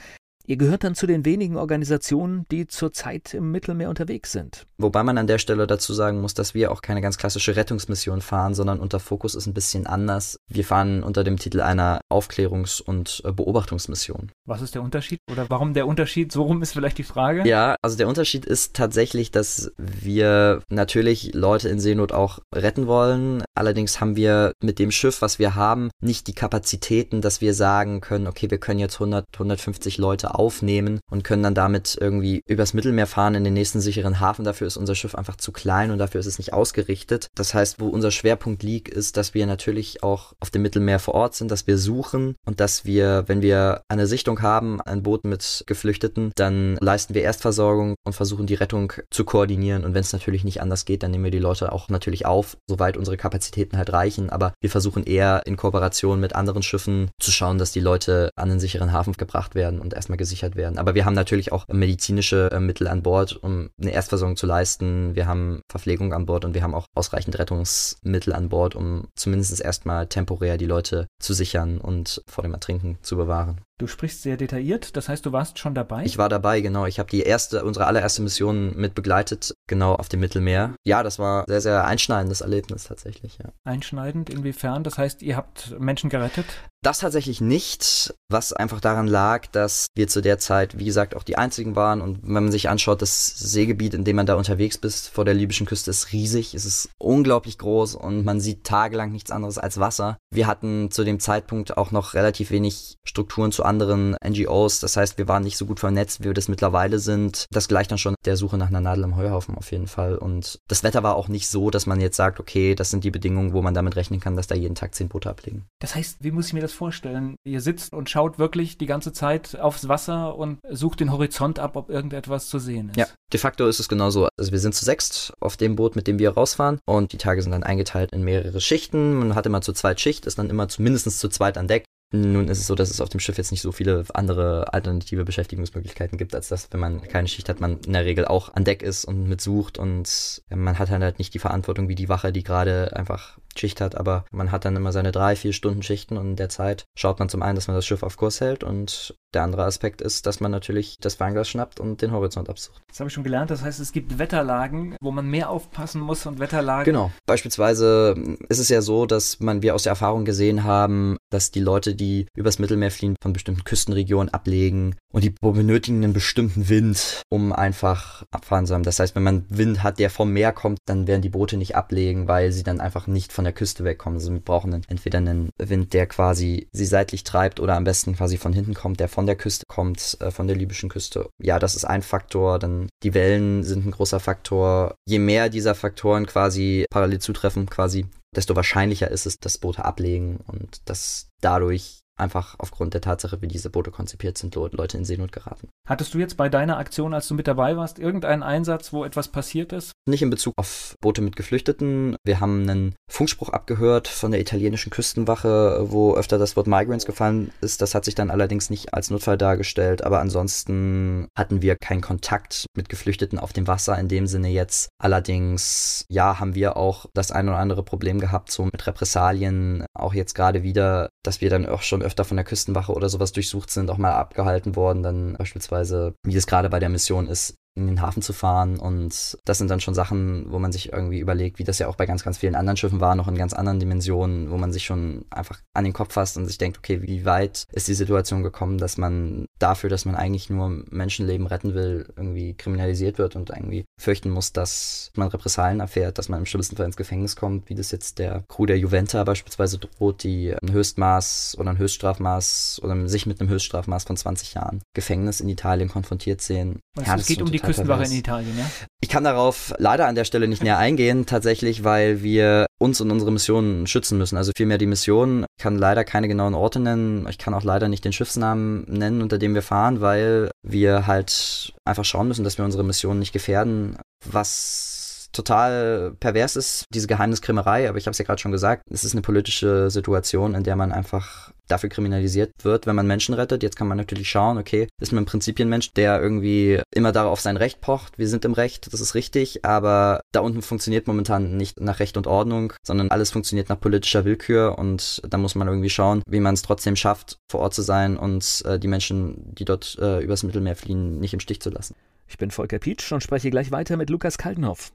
Ihr gehört dann zu den wenigen Organisationen, die zurzeit im Mittelmeer unterwegs sind. Wobei man an der Stelle dazu sagen muss, dass wir auch keine ganz klassische Rettungsmission fahren, sondern unser Fokus ist ein bisschen anders. Wir fahren unter dem Titel einer Aufklärungs- und äh, Beobachtungsmission. Was ist der Unterschied? Oder warum der Unterschied? So rum ist vielleicht die Frage. Ja, also der Unterschied ist tatsächlich, dass wir natürlich Leute in Seenot auch retten wollen. Allerdings haben wir mit dem Schiff, was wir haben, nicht die Kapazitäten, dass wir sagen können, okay, wir können jetzt 100, 150 Leute aufnehmen und können dann damit irgendwie übers Mittelmeer fahren in den nächsten sicheren Hafen. Dafür ist unser Schiff einfach zu klein und dafür ist es nicht ausgerichtet. Das heißt, wo unser Schwerpunkt liegt, ist, dass wir natürlich auch auf dem Mittelmeer vor Ort sind, dass wir suchen und dass wir, wenn wir eine Sichtung haben, ein Boot mit Geflüchteten, dann leisten wir Erstversorgung und versuchen die Rettung zu koordinieren. Und wenn es natürlich nicht anders geht, dann nehmen wir die Leute auch natürlich auf, soweit unsere Kapazitäten halt reichen. Aber wir versuchen eher in Kooperation mit anderen Schiffen zu schauen, dass die Leute an einen sicheren Hafen gebracht werden und erstmal gesichert werden. Aber wir haben natürlich auch medizinische äh, Mittel an Bord, um eine Erstversorgung zu leisten. Wir haben Verpflegung an Bord und wir haben auch ausreichend Rettungsmittel an Bord, um zumindest erstmal temporär die Leute zu sichern und vor dem Ertrinken zu bewahren. Du sprichst sehr detailliert, das heißt, du warst schon dabei? Ich war dabei, genau. Ich habe die erste, unsere allererste Mission mit begleitet, genau auf dem Mittelmeer. Ja, das war sehr, sehr einschneidendes Erlebnis tatsächlich, ja. Einschneidend, inwiefern? Das heißt, ihr habt Menschen gerettet? Das tatsächlich nicht, was einfach daran lag, dass wir zu der Zeit, wie gesagt, auch die einzigen waren. Und wenn man sich anschaut, das Seegebiet, in dem man da unterwegs ist, vor der libyschen Küste, ist riesig. Es ist unglaublich groß und man sieht tagelang nichts anderes als Wasser. Wir hatten zu dem Zeitpunkt auch noch relativ wenig Strukturen zu anderen NGOs. Das heißt, wir waren nicht so gut vernetzt, wie wir das mittlerweile sind. Das gleicht dann schon der Suche nach einer Nadel am Heuhaufen auf jeden Fall. Und das Wetter war auch nicht so, dass man jetzt sagt, okay, das sind die Bedingungen, wo man damit rechnen kann, dass da jeden Tag zehn Boote ablegen. Das heißt, wie muss ich mir das vorstellen? Ihr sitzt und schaut wirklich die ganze Zeit aufs Wasser und sucht den Horizont ab, ob irgendetwas zu sehen ist. Ja, de facto ist es genauso. Also wir sind zu sechst auf dem Boot, mit dem wir rausfahren und die Tage sind dann eingeteilt in mehrere Schichten. Man hat immer zu zweit Schicht, ist dann immer zumindest zu zweit an Deck. Nun ist es so, dass es auf dem Schiff jetzt nicht so viele andere alternative Beschäftigungsmöglichkeiten gibt, als dass, wenn man keine Schicht hat, man in der Regel auch an Deck ist und mitsucht und man hat halt nicht die Verantwortung wie die Wache, die gerade einfach Schicht hat, aber man hat dann immer seine drei, vier Stunden Schichten und in der Zeit schaut man zum einen, dass man das Schiff auf Kurs hält und der andere Aspekt ist, dass man natürlich das Fernglas schnappt und den Horizont absucht. Das habe ich schon gelernt. Das heißt, es gibt Wetterlagen, wo man mehr aufpassen muss und Wetterlagen. Genau. Beispielsweise ist es ja so, dass man wir aus der Erfahrung gesehen haben, dass die Leute, die übers Mittelmeer fliehen, von bestimmten Küstenregionen ablegen und die benötigen einen bestimmten Wind, um einfach abfahren zu haben. Das heißt, wenn man Wind hat, der vom Meer kommt, dann werden die Boote nicht ablegen, weil sie dann einfach nicht von der Küste wegkommen. Also wir brauchen dann entweder einen Wind, der quasi sie seitlich treibt oder am besten quasi von hinten kommt, der von der Küste kommt, äh, von der libyschen Küste. Ja, das ist ein Faktor. Dann die Wellen sind ein großer Faktor. Je mehr dieser Faktoren quasi parallel zutreffen, quasi, desto wahrscheinlicher ist es, dass Boote ablegen und dass dadurch einfach aufgrund der Tatsache, wie diese Boote konzipiert sind, Leute in Seenot geraten. Hattest du jetzt bei deiner Aktion, als du mit dabei warst, irgendeinen Einsatz, wo etwas passiert ist? Nicht in Bezug auf Boote mit Geflüchteten. Wir haben einen Funkspruch abgehört von der italienischen Küstenwache, wo öfter das Wort Migrants gefallen ist. Das hat sich dann allerdings nicht als Notfall dargestellt, aber ansonsten hatten wir keinen Kontakt mit Geflüchteten auf dem Wasser in dem Sinne jetzt. Allerdings, ja, haben wir auch das ein oder andere Problem gehabt, so mit Repressalien, auch jetzt gerade wieder, dass wir dann auch schon öfter von der Küstenwache oder sowas durchsucht sind, auch mal abgehalten worden, dann beispielsweise, wie es gerade bei der Mission ist, in den Hafen zu fahren. Und das sind dann schon Sachen, wo man sich irgendwie überlegt, wie das ja auch bei ganz, ganz vielen anderen Schiffen war, noch in ganz anderen Dimensionen, wo man sich schon einfach an den Kopf fasst und sich denkt, okay, wie weit ist die Situation gekommen, dass man dafür, dass man eigentlich nur Menschenleben retten will, irgendwie kriminalisiert wird und irgendwie fürchten muss, dass man Repressalien erfährt, dass man im schlimmsten Fall ins Gefängnis kommt, wie das jetzt der Crew der Juventa beispielsweise droht, die ein Höchstmaß oder ein Höchststrafmaß oder sich mit einem Höchststrafmaß von 20 Jahren Gefängnis in Italien konfrontiert sehen. Also ja, es geht um die Küstenwache in Italien, ja? Ich kann darauf leider an der Stelle nicht näher eingehen, tatsächlich, weil wir uns und unsere Mission schützen müssen. Also vielmehr die Mission. Ich kann leider keine genauen Orte nennen. Ich kann auch leider nicht den Schiffsnamen nennen, unter dem wir fahren, weil wir halt einfach schauen müssen, dass wir unsere Mission nicht gefährden. Was total pervers ist, diese Geheimniskrämerei, aber ich habe es ja gerade schon gesagt, es ist eine politische Situation, in der man einfach dafür kriminalisiert wird, wenn man Menschen rettet. Jetzt kann man natürlich schauen, okay, ist man ein Mensch, der irgendwie immer darauf sein Recht pocht. Wir sind im Recht, das ist richtig, aber da unten funktioniert momentan nicht nach Recht und Ordnung, sondern alles funktioniert nach politischer Willkür und da muss man irgendwie schauen, wie man es trotzdem schafft, vor Ort zu sein und äh, die Menschen, die dort äh, übers Mittelmeer fliehen, nicht im Stich zu lassen. Ich bin Volker Pietsch und spreche gleich weiter mit Lukas Kaldenhoff.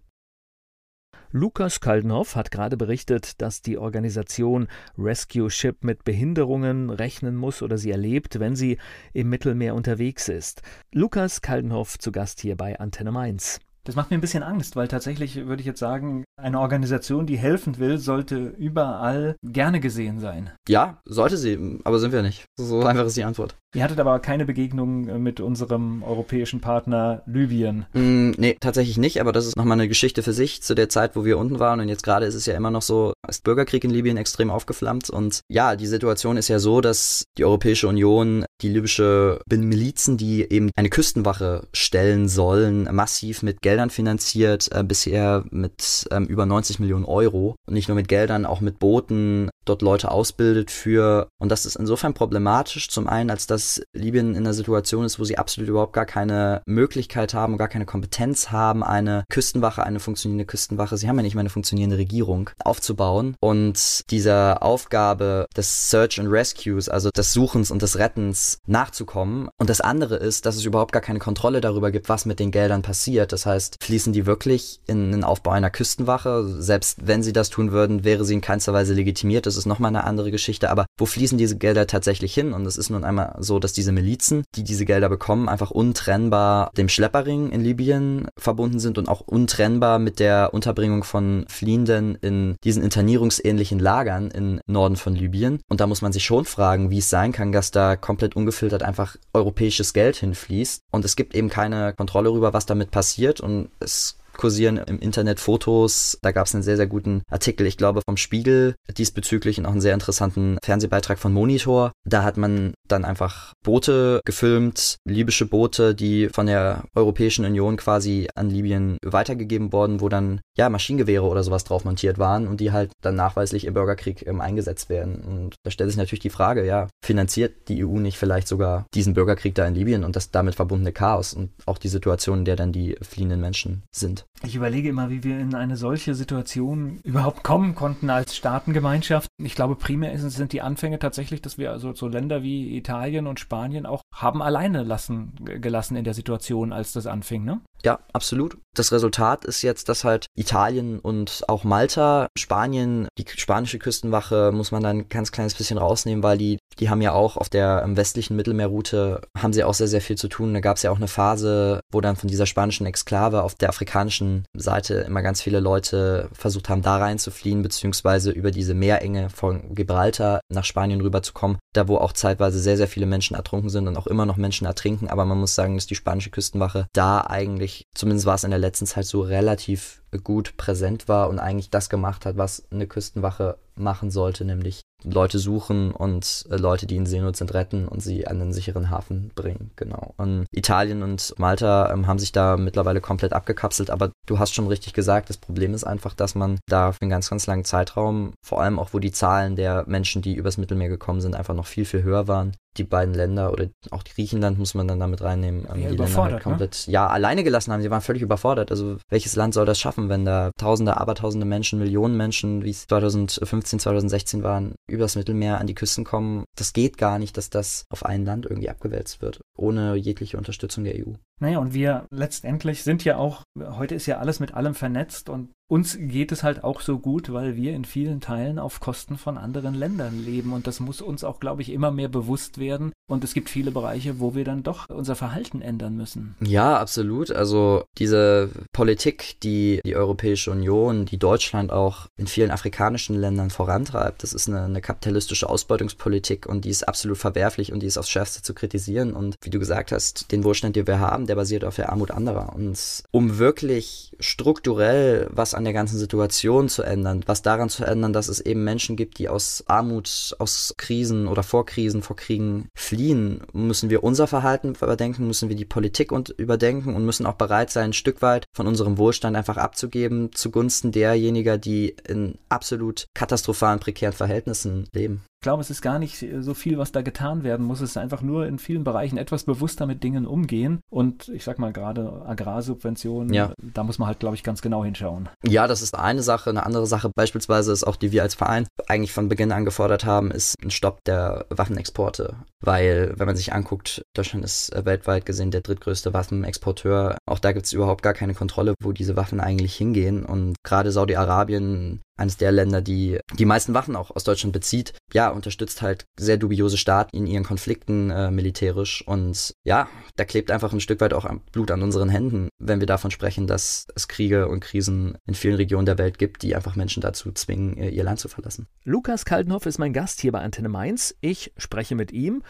Lukas Kaldenhoff hat gerade berichtet, dass die Organisation Rescue Ship mit Behinderungen rechnen muss oder sie erlebt, wenn sie im Mittelmeer unterwegs ist. Lukas Kaldenhoff zu Gast hier bei Antenne Mainz. Das macht mir ein bisschen Angst, weil tatsächlich würde ich jetzt sagen, eine Organisation, die helfen will, sollte überall gerne gesehen sein. Ja, sollte sie, aber sind wir nicht. So einfach ist die Antwort. Ihr hattet aber keine Begegnung äh, mit unserem europäischen Partner Libyen. Mm, nee, tatsächlich nicht, aber das ist nochmal eine Geschichte für sich zu der Zeit, wo wir unten waren. Und jetzt gerade ist es ja immer noch so, ist Bürgerkrieg in Libyen extrem aufgeflammt. Und ja, die Situation ist ja so, dass die Europäische Union die libysche Milizen, die eben eine Küstenwache stellen sollen, massiv mit Geldern finanziert, äh, bisher mit ähm, über 90 Millionen Euro. Und nicht nur mit Geldern, auch mit Booten, dort Leute ausbildet für. Und das ist insofern problematisch, zum einen, als dass Libyen in einer Situation ist, wo sie absolut überhaupt gar keine Möglichkeit haben, gar keine Kompetenz haben, eine Küstenwache, eine funktionierende Küstenwache, sie haben ja nicht mal eine funktionierende Regierung, aufzubauen. Und dieser Aufgabe des Search and Rescues, also des Suchens und des Rettens, nachzukommen. Und das andere ist, dass es überhaupt gar keine Kontrolle darüber gibt, was mit den Geldern passiert. Das heißt, fließen die wirklich in den Aufbau einer Küstenwache? Selbst wenn sie das tun würden, wäre sie in keinster Weise legitimiert das ist nochmal eine andere Geschichte, aber wo fließen diese Gelder tatsächlich hin? Und es ist nun einmal so, dass diese Milizen, die diese Gelder bekommen, einfach untrennbar dem Schlepperring in Libyen verbunden sind und auch untrennbar mit der Unterbringung von Fliehenden in diesen internierungsähnlichen Lagern im Norden von Libyen. Und da muss man sich schon fragen, wie es sein kann, dass da komplett ungefiltert einfach europäisches Geld hinfließt. Und es gibt eben keine Kontrolle darüber, was damit passiert. Und es kursieren im Internet Fotos. Da gab es einen sehr, sehr guten Artikel, ich glaube, vom Spiegel diesbezüglich und auch einen sehr interessanten Fernsehbeitrag von Monitor. Da hat man dann einfach Boote gefilmt, libysche Boote, die von der Europäischen Union quasi an Libyen weitergegeben wurden, wo dann ja Maschinengewehre oder sowas drauf montiert waren und die halt dann nachweislich im Bürgerkrieg ähm, eingesetzt werden. Und da stellt sich natürlich die Frage, ja, finanziert die EU nicht vielleicht sogar diesen Bürgerkrieg da in Libyen und das damit verbundene Chaos und auch die Situation, in der dann die fliehenden Menschen sind? Ich überlege immer, wie wir in eine solche Situation überhaupt kommen konnten als Staatengemeinschaft. Ich glaube, primär sind die Anfänge tatsächlich, dass wir also so Länder wie Italien und Spanien auch haben alleine lassen, gelassen in der Situation, als das anfing, ne? Ja, absolut. Das Resultat ist jetzt, dass halt Italien und auch Malta, Spanien, die spanische Küstenwache muss man dann ein ganz kleines bisschen rausnehmen, weil die, die haben ja auch auf der westlichen Mittelmeerroute, haben sie auch sehr, sehr viel zu tun. Da gab es ja auch eine Phase, wo dann von dieser spanischen Exklave auf der afrikanischen Seite immer ganz viele Leute versucht haben, da reinzufliehen, beziehungsweise über diese Meerenge von Gibraltar nach Spanien rüberzukommen. Da wo auch zeitweise sehr, sehr viele Menschen ertrunken sind und auch immer noch Menschen ertrinken. Aber man muss sagen, dass die spanische Küstenwache da eigentlich, zumindest war es in der letzten Zeit so relativ gut präsent war und eigentlich das gemacht hat, was eine Küstenwache machen sollte, nämlich Leute suchen und äh, Leute, die in Seenot sind, retten und sie an den sicheren Hafen bringen. Genau. Und Italien und Malta ähm, haben sich da mittlerweile komplett abgekapselt, aber du hast schon richtig gesagt, das Problem ist einfach, dass man da für einen ganz, ganz langen Zeitraum, vor allem auch wo die Zahlen der Menschen, die übers Mittelmeer gekommen sind, einfach noch viel, viel höher waren, die beiden Länder oder auch Griechenland muss man dann damit reinnehmen, ähm, die Länder halt komplett ne? ja alleine gelassen haben. Sie waren völlig überfordert. Also welches Land soll das schaffen, wenn da Tausende, Abertausende Menschen, Millionen Menschen, wie es 2015, 2016 waren, übers Mittelmeer an die Küsten kommen? Das geht gar nicht, dass das auf ein Land irgendwie abgewälzt wird, ohne jegliche Unterstützung der EU. Naja, und wir letztendlich sind ja auch, heute ist ja alles mit allem vernetzt und uns geht es halt auch so gut, weil wir in vielen Teilen auf Kosten von anderen Ländern leben. Und das muss uns auch, glaube ich, immer mehr bewusst werden. Und es gibt viele Bereiche, wo wir dann doch unser Verhalten ändern müssen. Ja, absolut. Also diese Politik, die die Europäische Union, die Deutschland auch in vielen afrikanischen Ländern vorantreibt, das ist eine, eine kapitalistische Ausbeutungspolitik und die ist absolut verwerflich und die ist aufs Schärfste zu kritisieren. Und wie du gesagt hast, den Wohlstand, den wir haben, der basiert auf der Armut anderer. Und um wirklich strukturell was an der ganzen Situation zu ändern, was daran zu ändern, dass es eben Menschen gibt, die aus Armut, aus Krisen oder vor Krisen, vor Kriegen fliehen, verliehen, müssen wir unser Verhalten überdenken, müssen wir die Politik und überdenken und müssen auch bereit sein, ein Stück weit von unserem Wohlstand einfach abzugeben zugunsten derjenigen, die in absolut katastrophalen, prekären Verhältnissen leben. Ich glaube, es ist gar nicht so viel, was da getan werden muss. Es ist einfach nur in vielen Bereichen etwas bewusster mit Dingen umgehen. Und ich sag mal gerade Agrarsubventionen, ja. da muss man halt, glaube ich, ganz genau hinschauen. Ja, das ist eine Sache. Eine andere Sache beispielsweise ist auch, die wir als Verein eigentlich von Beginn an gefordert haben, ist ein Stopp der Waffenexporte. Weil, wenn man sich anguckt, Deutschland ist weltweit gesehen der drittgrößte Waffenexporteur. Auch da gibt es überhaupt gar keine Kontrolle, wo diese Waffen eigentlich hingehen. Und gerade Saudi-Arabien eines der Länder, die die meisten Waffen auch aus Deutschland bezieht, ja, unterstützt halt sehr dubiose Staaten in ihren Konflikten äh, militärisch. Und ja, da klebt einfach ein Stück weit auch Blut an unseren Händen, wenn wir davon sprechen, dass es Kriege und Krisen in vielen Regionen der Welt gibt, die einfach Menschen dazu zwingen, ihr Land zu verlassen. Lukas Kaltenhoff ist mein Gast hier bei Antenne Mainz. Ich spreche mit ihm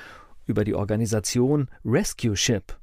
über die Organisation Rescue Ship.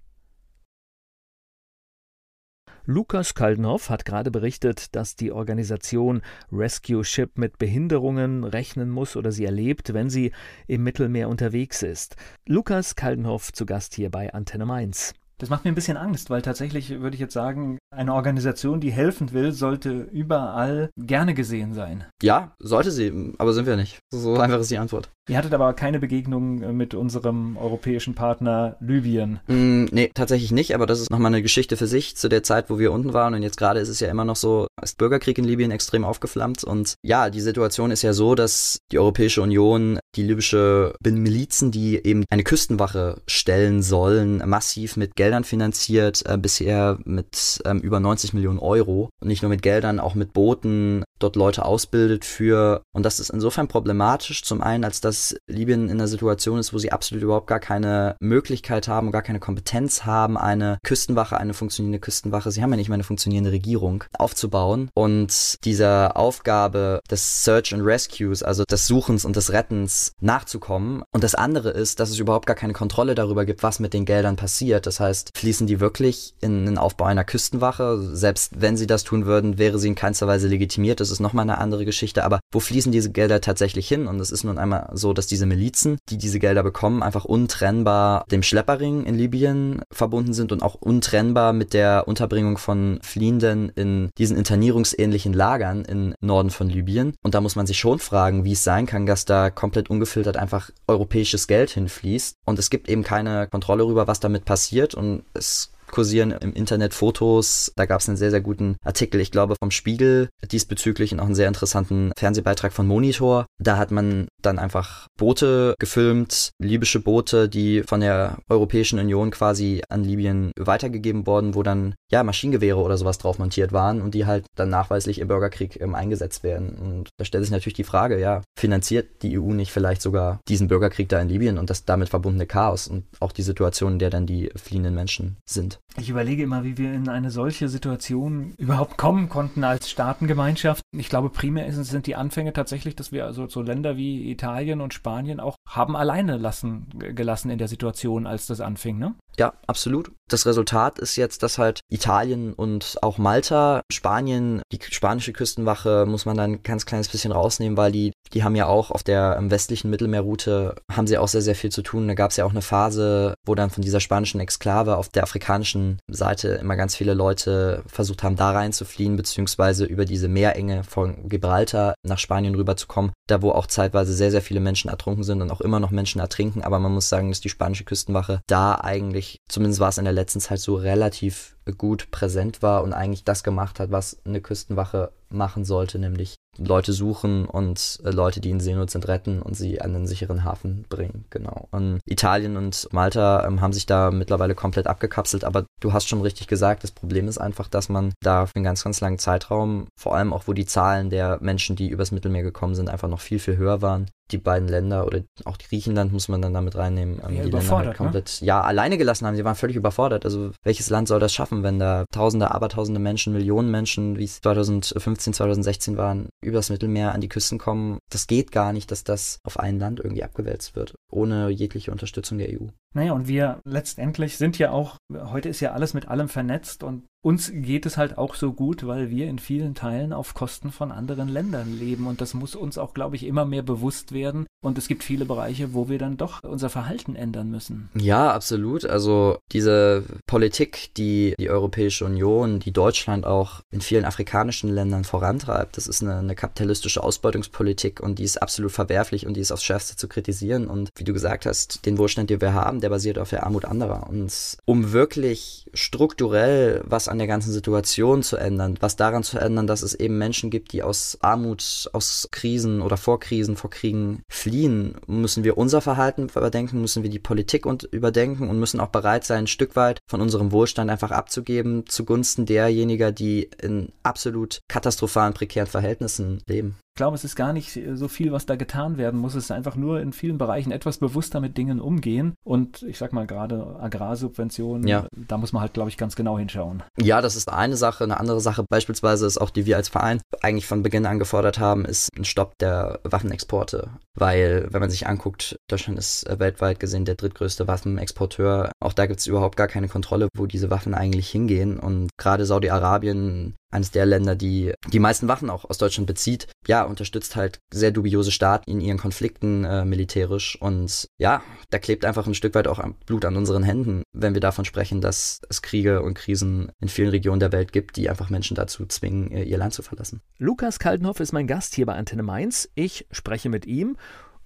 Lukas Kaldenhoff hat gerade berichtet, dass die Organisation Rescue Ship mit Behinderungen rechnen muss oder sie erlebt, wenn sie im Mittelmeer unterwegs ist. Lukas Kaldenhoff zu Gast hier bei Antenne Mainz. Das macht mir ein bisschen Angst, weil tatsächlich würde ich jetzt sagen, eine Organisation, die helfen will, sollte überall gerne gesehen sein. Ja, sollte sie, aber sind wir nicht. So einfach ist die Antwort. Ihr hattet aber keine Begegnung äh, mit unserem europäischen Partner Libyen. Mm, nee, tatsächlich nicht, aber das ist nochmal eine Geschichte für sich zu der Zeit, wo wir unten waren. Und jetzt gerade ist es ja immer noch so, ist Bürgerkrieg in Libyen extrem aufgeflammt. Und ja, die Situation ist ja so, dass die Europäische Union die libysche Milizen, die eben eine Küstenwache stellen sollen, massiv mit Geldern finanziert, äh, bisher mit ähm, über 90 Millionen Euro. Und nicht nur mit Geldern, auch mit Booten, dort Leute ausbildet für. Und das ist insofern problematisch. Zum einen, als dass Libyen in einer Situation ist, wo sie absolut überhaupt gar keine Möglichkeit haben, gar keine Kompetenz haben, eine Küstenwache, eine funktionierende Küstenwache, sie haben ja nicht mal eine funktionierende Regierung, aufzubauen. Und dieser Aufgabe des Search and Rescues, also des Suchens und des Rettens nachzukommen. Und das andere ist, dass es überhaupt gar keine Kontrolle darüber gibt, was mit den Geldern passiert. Das heißt, fließen die wirklich in den Aufbau einer Küstenwache? Selbst wenn sie das tun würden, wäre sie in keinster Weise legitimiert das ist nochmal eine andere Geschichte, aber wo fließen diese Gelder tatsächlich hin? Und es ist nun einmal so, dass diese Milizen, die diese Gelder bekommen, einfach untrennbar dem Schlepperring in Libyen verbunden sind und auch untrennbar mit der Unterbringung von Fliehenden in diesen internierungsähnlichen Lagern im Norden von Libyen. Und da muss man sich schon fragen, wie es sein kann, dass da komplett ungefiltert einfach europäisches Geld hinfließt. Und es gibt eben keine Kontrolle darüber, was damit passiert. Und es kursieren im Internet Fotos. Da gab es einen sehr, sehr guten Artikel, ich glaube, vom Spiegel diesbezüglich und auch einen sehr interessanten Fernsehbeitrag von Monitor. Da hat man dann einfach Boote gefilmt, libysche Boote, die von der Europäischen Union quasi an Libyen weitergegeben wurden, wo dann ja Maschinengewehre oder sowas drauf montiert waren und die halt dann nachweislich im Bürgerkrieg ähm, eingesetzt werden. Und da stellt sich natürlich die Frage, ja, finanziert die EU nicht vielleicht sogar diesen Bürgerkrieg da in Libyen und das damit verbundene Chaos und auch die Situation, in der dann die fliehenden Menschen sind? Ich überlege immer, wie wir in eine solche Situation überhaupt kommen konnten als Staatengemeinschaft. Ich glaube, primär sind die Anfänge tatsächlich, dass wir also so Länder wie Italien und Spanien auch haben alleine lassen, gelassen in der Situation, als das anfing, ne? Ja, absolut. Das Resultat ist jetzt, dass halt Italien und auch Malta, Spanien, die spanische Küstenwache muss man dann ein ganz kleines bisschen rausnehmen, weil die, die haben ja auch auf der westlichen Mittelmeerroute, haben sie auch sehr, sehr viel zu tun. Da gab es ja auch eine Phase, wo dann von dieser spanischen Exklave auf der afrikanischen Seite immer ganz viele Leute versucht haben, da reinzufliehen, beziehungsweise über diese Meerenge von Gibraltar nach Spanien rüberzukommen. Da, wo auch zeitweise sehr, sehr viele Menschen ertrunken sind und auch immer noch Menschen ertrinken. Aber man muss sagen, dass die spanische Küstenwache da eigentlich zumindest war es in der letzten Zeit so relativ gut präsent war und eigentlich das gemacht hat, was eine Küstenwache machen sollte, nämlich Leute suchen und äh, Leute, die in Seenot sind, retten und sie an den sicheren Hafen bringen. Genau. Und Italien und Malta ähm, haben sich da mittlerweile komplett abgekapselt, aber du hast schon richtig gesagt, das Problem ist einfach, dass man da für einen ganz, ganz langen Zeitraum, vor allem auch wo die Zahlen der Menschen, die übers Mittelmeer gekommen sind, einfach noch viel, viel höher waren, die beiden Länder oder auch Griechenland muss man dann damit reinnehmen, ähm, ja, die Länder halt ne? komplett ne? ja alleine gelassen haben. Sie waren völlig überfordert. Also welches Land soll das schaffen, wenn da Tausende, Abertausende Menschen, Millionen Menschen, wie es 2015, 2016 waren, übers Mittelmeer an die Küsten kommen? Das geht gar nicht, dass das auf ein Land irgendwie abgewälzt wird, ohne jegliche Unterstützung der EU. Naja, und wir letztendlich sind ja auch, heute ist ja alles mit allem vernetzt und uns geht es halt auch so gut, weil wir in vielen Teilen auf Kosten von anderen Ländern leben. Und das muss uns auch, glaube ich, immer mehr bewusst werden. Und es gibt viele Bereiche, wo wir dann doch unser Verhalten ändern müssen. Ja, absolut. Also diese Politik, die die Europäische Union, die Deutschland auch in vielen afrikanischen Ländern vorantreibt, das ist eine, eine kapitalistische Ausbeutungspolitik und die ist absolut verwerflich und die ist aufs Schärfste zu kritisieren. Und wie du gesagt hast, den Wohlstand, den wir haben, der basiert auf der Armut anderer. Und um wirklich strukturell was an der ganzen Situation zu ändern, was daran zu ändern, dass es eben Menschen gibt, die aus Armut, aus Krisen oder vor Krisen, vor Kriegen fliehen, müssen wir unser Verhalten überdenken, müssen wir die Politik und überdenken und müssen auch bereit sein, ein Stück weit von unserem Wohlstand einfach abzugeben zugunsten derjenigen, die in absolut katastrophalen, prekären Verhältnissen leben glaube, es ist gar nicht so viel, was da getan werden muss. Es ist einfach nur in vielen Bereichen etwas bewusster mit Dingen umgehen. Und ich sag mal gerade Agrarsubventionen, ja. da muss man halt, glaube ich, ganz genau hinschauen. Ja, das ist eine Sache. Eine andere Sache beispielsweise ist auch, die wir als Verein eigentlich von Beginn an gefordert haben, ist ein Stopp der Waffenexporte. Weil, wenn man sich anguckt, Deutschland ist weltweit gesehen der drittgrößte Waffenexporteur. Auch da gibt es überhaupt gar keine Kontrolle, wo diese Waffen eigentlich hingehen. Und gerade Saudi-Arabien eines der Länder, die die meisten Waffen auch aus Deutschland bezieht, ja, unterstützt halt sehr dubiose Staaten in ihren Konflikten äh, militärisch. Und ja, da klebt einfach ein Stück weit auch Blut an unseren Händen, wenn wir davon sprechen, dass es Kriege und Krisen in vielen Regionen der Welt gibt, die einfach Menschen dazu zwingen, ihr Land zu verlassen. Lukas Kaltenhoff ist mein Gast hier bei Antenne Mainz. Ich spreche mit ihm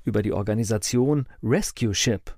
über die Organisation Rescue Ship.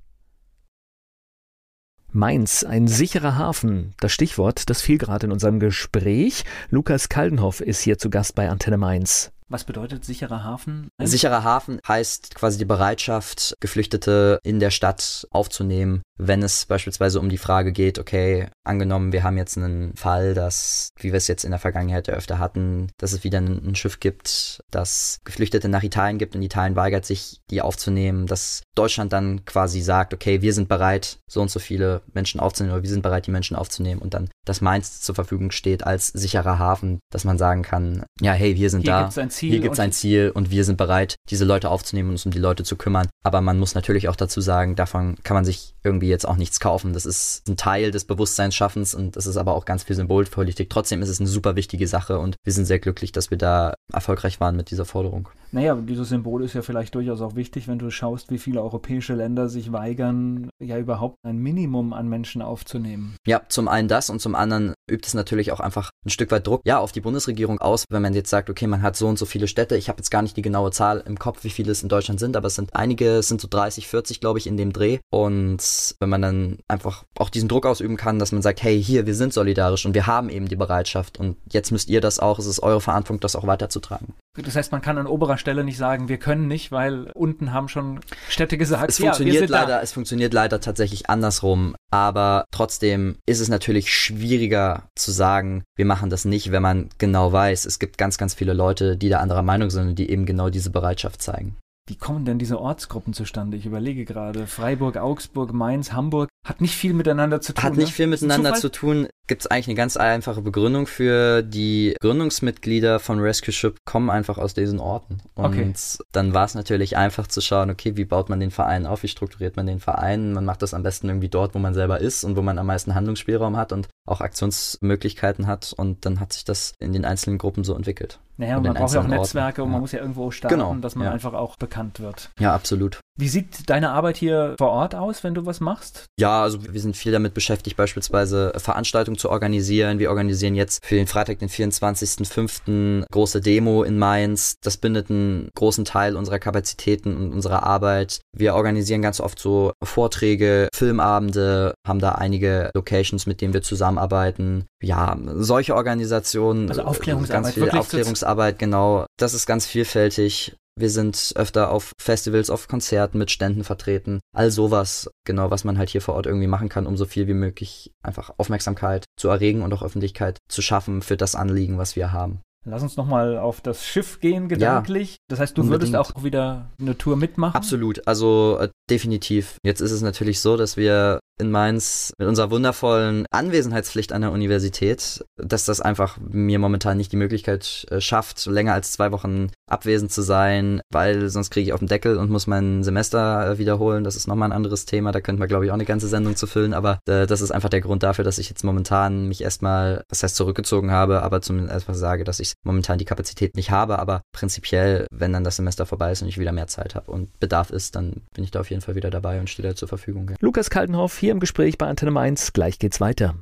Mainz, ein sicherer Hafen. Das Stichwort, das fiel gerade in unserem Gespräch. Lukas Kaldenhoff ist hier zu Gast bei Antenne Mainz. Was bedeutet sicherer Hafen? Sicherer Hafen heißt quasi die Bereitschaft, Geflüchtete in der Stadt aufzunehmen, wenn es beispielsweise um die Frage geht, okay, angenommen, wir haben jetzt einen Fall, dass, wie wir es jetzt in der Vergangenheit ja öfter hatten, dass es wieder ein, Schiff gibt, das Geflüchtete nach Italien gibt und Italien weigert sich, die aufzunehmen, dass Deutschland dann quasi sagt, okay, wir sind bereit, so und so viele Menschen aufzunehmen oder wir sind bereit, die Menschen aufzunehmen und dann das Mainz zur Verfügung steht als sicherer Hafen, dass man sagen kann, ja, hey, wir sind Hier da. Gibt's ein Ziel Hier gibt es ein Ziel und wir sind bereit, diese Leute aufzunehmen und uns um die Leute zu kümmern. Aber man muss natürlich auch dazu sagen, davon kann man sich irgendwie jetzt auch nichts kaufen. Das ist ein Teil des Bewusstseinsschaffens und das ist aber auch ganz viel Symbolpolitik. Trotzdem ist es eine super wichtige Sache und wir sind sehr glücklich, dass wir da erfolgreich waren mit dieser Forderung. Naja, dieses Symbol ist ja vielleicht durchaus auch wichtig, wenn du schaust, wie viele europäische Länder sich weigern, ja überhaupt ein Minimum an Menschen aufzunehmen. Ja, zum einen das und zum anderen übt es natürlich auch einfach ein Stück weit Druck, ja, auf die Bundesregierung aus, wenn man jetzt sagt, okay, man hat so und so viele Städte. Ich habe jetzt gar nicht die genaue Zahl im Kopf, wie viele es in Deutschland sind, aber es sind einige, es sind so 30, 40, glaube ich, in dem Dreh. Und wenn man dann einfach auch diesen Druck ausüben kann, dass man sagt, hey, hier, wir sind solidarisch und wir haben eben die Bereitschaft und jetzt müsst ihr das auch, es ist eure Verantwortung, das auch weiterzutragen. Das heißt, man kann an oberer Stelle nicht sagen, wir können nicht, weil unten haben schon Städte gesagt, es funktioniert ja, leider, da. es funktioniert leider tatsächlich andersrum, aber trotzdem ist es natürlich schwieriger zu sagen, wir machen das nicht, wenn man genau weiß, es gibt ganz, ganz viele Leute, die da anderer Meinung sind und die eben genau diese Bereitschaft zeigen. Wie kommen denn diese Ortsgruppen zustande? Ich überlege gerade. Freiburg, Augsburg, Mainz, Hamburg. Hat nicht viel miteinander zu tun. Hat nicht ne? viel miteinander zu tun. Gibt es eigentlich eine ganz einfache Begründung für. Die Gründungsmitglieder von Rescue Ship kommen einfach aus diesen Orten. Und okay. dann war es natürlich einfach zu schauen, okay, wie baut man den Verein auf? Wie strukturiert man den Verein? Man macht das am besten irgendwie dort, wo man selber ist und wo man am meisten Handlungsspielraum hat und auch Aktionsmöglichkeiten hat. Und dann hat sich das in den einzelnen Gruppen so entwickelt. Naja, und man braucht ja auch Netzwerke Orten. und man muss ja irgendwo starten, genau, dass man ja. einfach auch bekannt wird. Ja, absolut. Wie sieht deine Arbeit hier vor Ort aus, wenn du was machst? Ja, also wir sind viel damit beschäftigt, beispielsweise Veranstaltungen zu organisieren. Wir organisieren jetzt für den Freitag, den 24.05. große Demo in Mainz. Das bindet einen großen Teil unserer Kapazitäten und unserer Arbeit. Wir organisieren ganz oft so Vorträge, Filmabende, haben da einige Locations, mit denen wir zusammenarbeiten. Ja, solche Organisationen. Also Aufklärungsarbeit. Ganz viel Aufklärungsarbeit, genau. Das ist ganz vielfältig. Wir sind öfter auf Festivals, auf Konzerten mit Ständen vertreten. All sowas, genau, was man halt hier vor Ort irgendwie machen kann, um so viel wie möglich einfach Aufmerksamkeit zu erregen und auch Öffentlichkeit zu schaffen für das Anliegen, was wir haben. Lass uns nochmal auf das Schiff gehen, gedanklich. Ja, das heißt, du unbedingt. würdest auch wieder eine Tour mitmachen? Absolut, also äh, definitiv. Jetzt ist es natürlich so, dass wir in Mainz mit unserer wundervollen Anwesenheitspflicht an der Universität, dass das einfach mir momentan nicht die Möglichkeit äh, schafft, länger als zwei Wochen abwesend zu sein, weil sonst kriege ich auf den Deckel und muss mein Semester äh, wiederholen. Das ist nochmal ein anderes Thema. Da könnte man, glaube ich, auch eine ganze Sendung zu füllen. Aber äh, das ist einfach der Grund dafür, dass ich jetzt momentan mich erstmal, das heißt zurückgezogen habe, aber zumindest erstmal sage, dass ich momentan die Kapazität nicht habe. Aber prinzipiell, wenn dann das Semester vorbei ist und ich wieder mehr Zeit habe und Bedarf ist, dann bin ich da auf jeden Fall wieder dabei und stehe da zur Verfügung. Lukas Kaltenhoff hier im Gespräch bei Antenne Mainz. Gleich geht's weiter.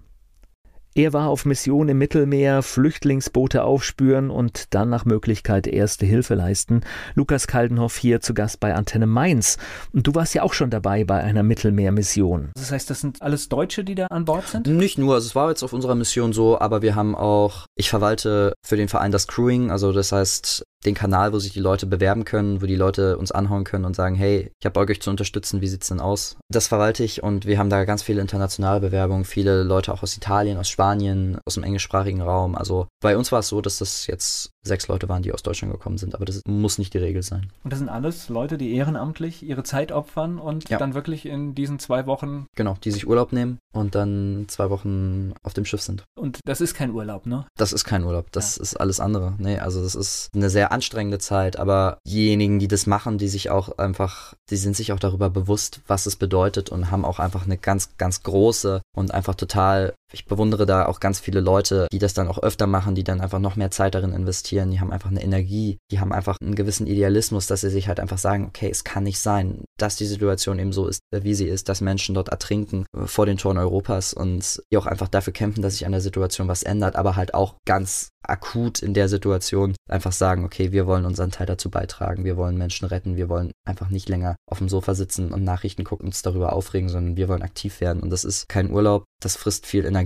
Er war auf Mission im Mittelmeer, Flüchtlingsboote aufspüren und dann nach Möglichkeit erste Hilfe leisten. Lukas Kaldenhoff hier zu Gast bei Antenne Mainz. Und du warst ja auch schon dabei bei einer Mittelmeermission. Das heißt, das sind alles Deutsche, die da an Bord sind? Nicht nur, also es war jetzt auf unserer Mission so, aber wir haben auch, ich verwalte für den Verein das Crewing, also das heißt den Kanal, wo sich die Leute bewerben können, wo die Leute uns anhauen können und sagen, hey, ich habe euch zu unterstützen, wie sieht's denn aus? Das verwalte ich und wir haben da ganz viele internationale Bewerbungen, viele Leute auch aus Italien, aus Spanien, aus dem englischsprachigen Raum. Also bei uns war es so, dass das jetzt sechs Leute waren, die aus Deutschland gekommen sind, aber das muss nicht die Regel sein. Und das sind alles Leute, die ehrenamtlich ihre Zeit opfern und ja. dann wirklich in diesen zwei Wochen. Genau, die sich Urlaub nehmen und dann zwei Wochen auf dem Schiff sind. Und das ist kein Urlaub, ne? Das ist kein Urlaub, das ja. ist alles andere. Nee, also das ist eine sehr anstrengende Zeit, aber diejenigen, die das machen, die sich auch einfach, die sind sich auch darüber bewusst, was es bedeutet und haben auch einfach eine ganz, ganz große und einfach total ich bewundere da auch ganz viele Leute, die das dann auch öfter machen, die dann einfach noch mehr Zeit darin investieren. Die haben einfach eine Energie, die haben einfach einen gewissen Idealismus, dass sie sich halt einfach sagen, okay, es kann nicht sein, dass die Situation eben so ist, wie sie ist, dass Menschen dort ertrinken vor den Toren Europas und die auch einfach dafür kämpfen, dass sich an der Situation was ändert, aber halt auch ganz akut in der Situation einfach sagen, okay, wir wollen unseren Teil dazu beitragen, wir wollen Menschen retten, wir wollen einfach nicht länger auf dem Sofa sitzen und Nachrichten gucken, uns darüber aufregen, sondern wir wollen aktiv werden. Und das ist kein Urlaub, das frisst viel Energie,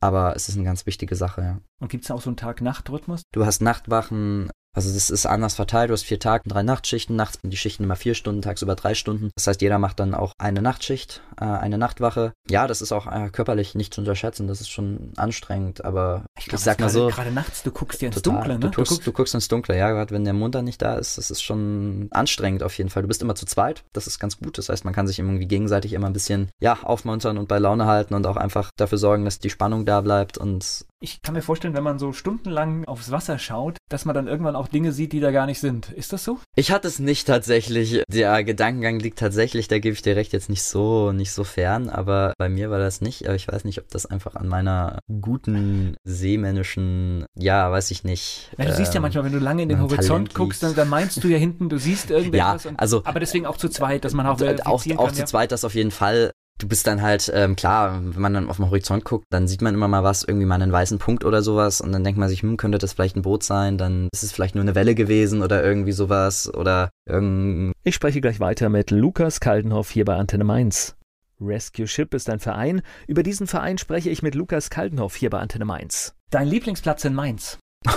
aber es ist eine ganz wichtige Sache, ja. Und gibt es auch so einen Tag-Nacht-Rhythmus? Du hast Nachtwachen, also das ist anders verteilt. Du hast vier Tage, drei Nachtschichten. Nachts sind die Schichten immer vier Stunden, tagsüber drei Stunden. Das heißt, jeder macht dann auch eine Nachtschicht, äh, eine Nachtwache. Ja, das ist auch äh, körperlich nicht zu unterschätzen. Das ist schon anstrengend, aber ich, glaub, ich sag mal so. Gerade nachts, du guckst dir ins total, Dunkle, ne? Du guckst, du guckst, du guckst ins Dunkle, ja. Gerade wenn der Mond dann nicht da ist, das ist schon anstrengend auf jeden Fall. Du bist immer zu zweit. Das ist ganz gut. Das heißt, man kann sich irgendwie gegenseitig immer ein bisschen, ja, aufmuntern und bei Laune halten und auch einfach dafür sorgen, dass die Spannung da bleibt und ich kann mir vorstellen, wenn man so stundenlang aufs Wasser schaut, dass man dann irgendwann auch Dinge sieht, die da gar nicht sind. Ist das so? Ich hatte es nicht tatsächlich. Der Gedankengang liegt tatsächlich, da gebe ich dir recht, jetzt nicht so, nicht so fern, aber bei mir war das nicht. Aber ich weiß nicht, ob das einfach an meiner guten seemännischen, ja, weiß ich nicht. Ja, du ähm, siehst ja ähm, manchmal, wenn du lange in den Horizont guckst, dann, dann, meinst du ja hinten, du siehst irgendwas. Ja, also, aber deswegen auch zu zweit, dass man auch auch, auch kann, zu ja. zweit das auf jeden Fall du bist dann halt, ähm, klar, wenn man dann auf den Horizont guckt, dann sieht man immer mal was, irgendwie mal einen weißen Punkt oder sowas und dann denkt man sich, hm, könnte das vielleicht ein Boot sein, dann ist es vielleicht nur eine Welle gewesen oder irgendwie sowas oder irgendein... Ich spreche gleich weiter mit Lukas Kaldenhoff hier bei Antenne Mainz. Rescue Ship ist ein Verein. Über diesen Verein spreche ich mit Lukas Kaldenhoff hier bei Antenne Mainz. Dein Lieblingsplatz in Mainz?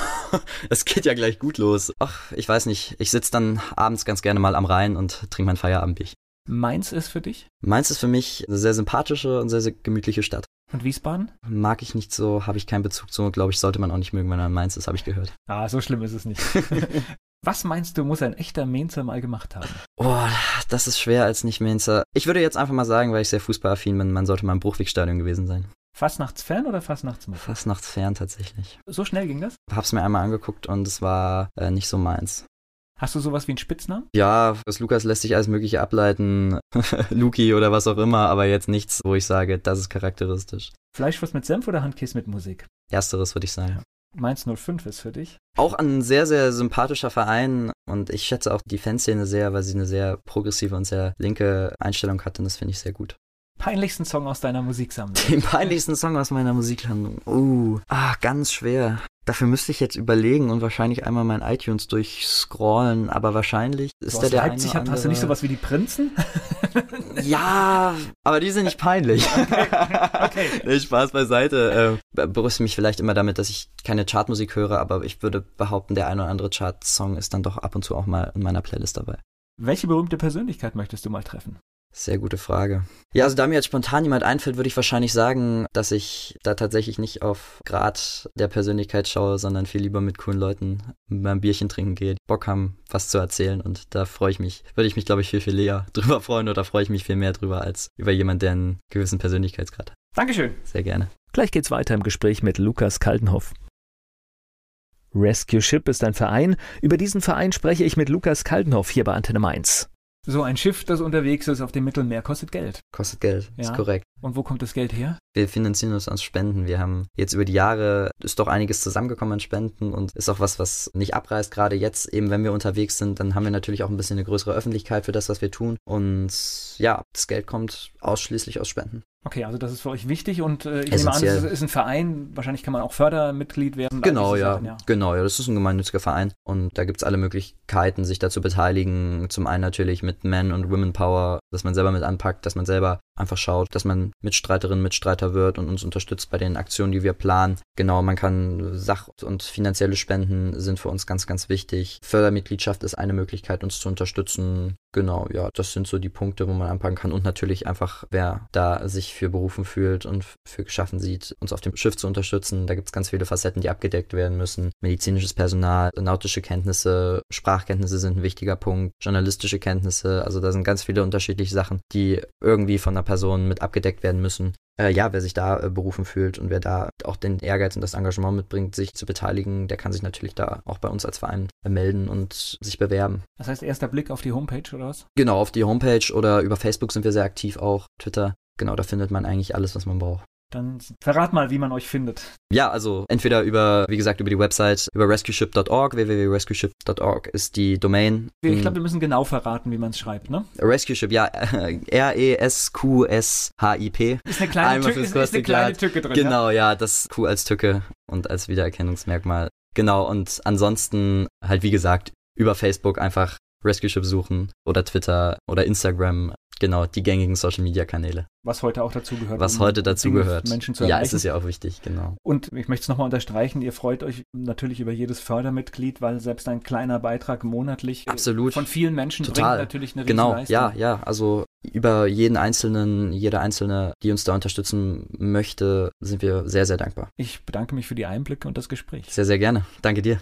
Es geht ja gleich gut los. Ach, ich weiß nicht. Ich sitze dann abends ganz gerne mal am Rhein und trinke mein Feierabendbier. Mainz ist für dich? Mainz ist für mich eine sehr sympathische und sehr, sehr gemütliche Stadt. Und Wiesbaden? Mag ich nicht so, habe ich keinen Bezug zu. Glaube ich, sollte man auch nicht mögen, wenn er in Mainz ist, habe ich gehört. Ah, so schlimm ist es nicht. Was meinst du, muss ein echter Mainzer mal gemacht haben? Oh, das ist schwer als nicht Mainzer. Ich würde jetzt einfach mal sagen, weil ich sehr fußballaffin bin, man sollte mal im Bruchwegstadion gewesen sein. Fastnachtsfern oder Fastnachtsmuff? Fastnachtsfern tatsächlich. So schnell ging das? Hab's mir einmal angeguckt und es war äh, nicht so meins. Hast du sowas wie einen Spitznamen? Ja, das Lukas lässt sich alles Mögliche ableiten. Luki oder was auch immer, aber jetzt nichts, wo ich sage, das ist charakteristisch. Fleischwurst mit Senf oder Handkäse mit Musik? Ersteres würde ich sagen. Mainz 05 ist für dich? Auch ein sehr, sehr sympathischer Verein und ich schätze auch die Fanszene sehr, weil sie eine sehr progressive und sehr linke Einstellung hat und das finde ich sehr gut. Peinlichsten Song aus deiner Musiksammlung? Den peinlichsten Song aus meiner Musiksammlung? Uh, ah, ganz schwer. Dafür müsste ich jetzt überlegen und wahrscheinlich einmal mein iTunes durchscrollen, aber wahrscheinlich ist der der Leipzig eine hat, Hast du nicht sowas wie die Prinzen? ja, aber die sind nicht peinlich. Okay. okay. nee, Spaß beiseite. Äh, berüste mich vielleicht immer damit, dass ich keine Chartmusik höre, aber ich würde behaupten, der ein oder andere Chartsong ist dann doch ab und zu auch mal in meiner Playlist dabei. Welche berühmte Persönlichkeit möchtest du mal treffen? Sehr gute Frage. Ja, also da mir jetzt spontan jemand einfällt, würde ich wahrscheinlich sagen, dass ich da tatsächlich nicht auf Grad der Persönlichkeit schaue, sondern viel lieber mit coolen Leuten beim Bierchen trinken gehe, die Bock haben, was zu erzählen und da freue ich mich, würde ich mich glaube ich viel, viel eher drüber freuen oder freue ich mich viel mehr drüber als über jemanden, der einen gewissen Persönlichkeitsgrad hat. Dankeschön. Sehr gerne. Gleich geht's weiter im Gespräch mit Lukas Kaltenhoff. Rescue Ship ist ein Verein. Über diesen Verein spreche ich mit Lukas Kaltenhoff hier bei Antenne Mainz. So ein Schiff, das unterwegs ist auf dem Mittelmeer, kostet Geld. Kostet Geld, Ja. ist korrekt. Und wo kommt das Geld her? Wir finanzieren uns aus Spenden. Wir haben jetzt über die Jahre ist doch einiges zusammengekommen an Spenden und ist auch was, was nicht abreißt. Gerade jetzt, eben wenn wir unterwegs sind, dann haben wir natürlich auch ein bisschen eine größere Öffentlichkeit für das, was wir tun. Und ja, das Geld kommt ausschließlich aus Spenden. Okay, also das ist für euch wichtig und äh, ich nehme an, es ist ein Verein. Wahrscheinlich kann man auch Fördermitglied werden. Genau, ja. Sachen, ja. Genau, ja. Das ist ein gemeinnütziger Verein und da gibt's alle Möglichkeiten, sich da zu beteiligen. Zum einen natürlich mit Men- und Women Power, dass man selber mit anpackt, dass man selber einfach schaut, dass man Mitstreiterin, Mitstreiter wird und uns unterstützt bei den Aktionen, die wir planen. Genau, man kann Sach- und finanzielle Spenden sind für uns ganz, ganz wichtig. Fördermitgliedschaft ist eine Möglichkeit, uns zu unterstützen. Genau, ja, das sind so die Punkte, wo man anpacken kann und natürlich einfach, wer da sich für berufen fühlt und für geschaffen sieht, uns auf dem Schiff zu unterstützen. Da gibt's ganz viele Facetten, die abgedeckt werden müssen. Medizinisches Personal, nautische Kenntnisse, Sprachkenntnisse sind ein wichtiger Punkt, journalistische Kenntnisse, also da sind ganz viele unterschiedliche Sachen, die irgendwie von einer Person mit abgedeckt werden müssen. Äh, ja, wer sich da äh, berufen fühlt und wer da auch den Ehrgeiz und das Engagement mitbringt, sich zu beteiligen, der kann sich natürlich da auch bei uns als Verein äh, melden und sich bewerben. Das heißt, erster Blick auf die Homepage oder was? Genau, auf die Homepage oder über Facebook sind wir sehr aktiv auch, Twitter. Genau, da findet man eigentlich alles, was man braucht. Dann verrat mal, wie man euch findet. Ja, also entweder über, wie gesagt, über die Website, über rescueship.org, www.rescueship.org ist die Domain. Ich glaube, wir müssen genau verraten, wie man es schreibt, ne? Rescueship, ja, R-E-S-Q-S-H-I-P. Ist eine kleine, Einmal Tücke, ist, ist eine kleine. Tücke drin. Ja? Genau, ja, das Q als Tücke und als Wiedererkennungsmerkmal. Genau, und ansonsten halt, wie gesagt, über Facebook einfach Rescue Ship suchen oder Twitter oder Instagram. Genau, die gängigen Social Media Kanäle. Was heute auch dazu gehört. Was um heute dazu gehört. Menschen zu Ja, erreichen. es ist ja auch wichtig, genau. Und ich möchte es nochmal unterstreichen, ihr freut euch natürlich über jedes Fördermitglied, weil selbst ein kleiner Beitrag monatlich äh, Absolut. von vielen Menschen Total. bringt natürlich eine Genau, Riesenleistung. ja, ja. Also über jeden Einzelnen, jede Einzelne, die uns da unterstützen möchte, sind wir sehr, sehr dankbar. Ich bedanke mich für die Einblicke und das Gespräch. Sehr, sehr gerne. Danke dir.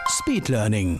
Speed Learning.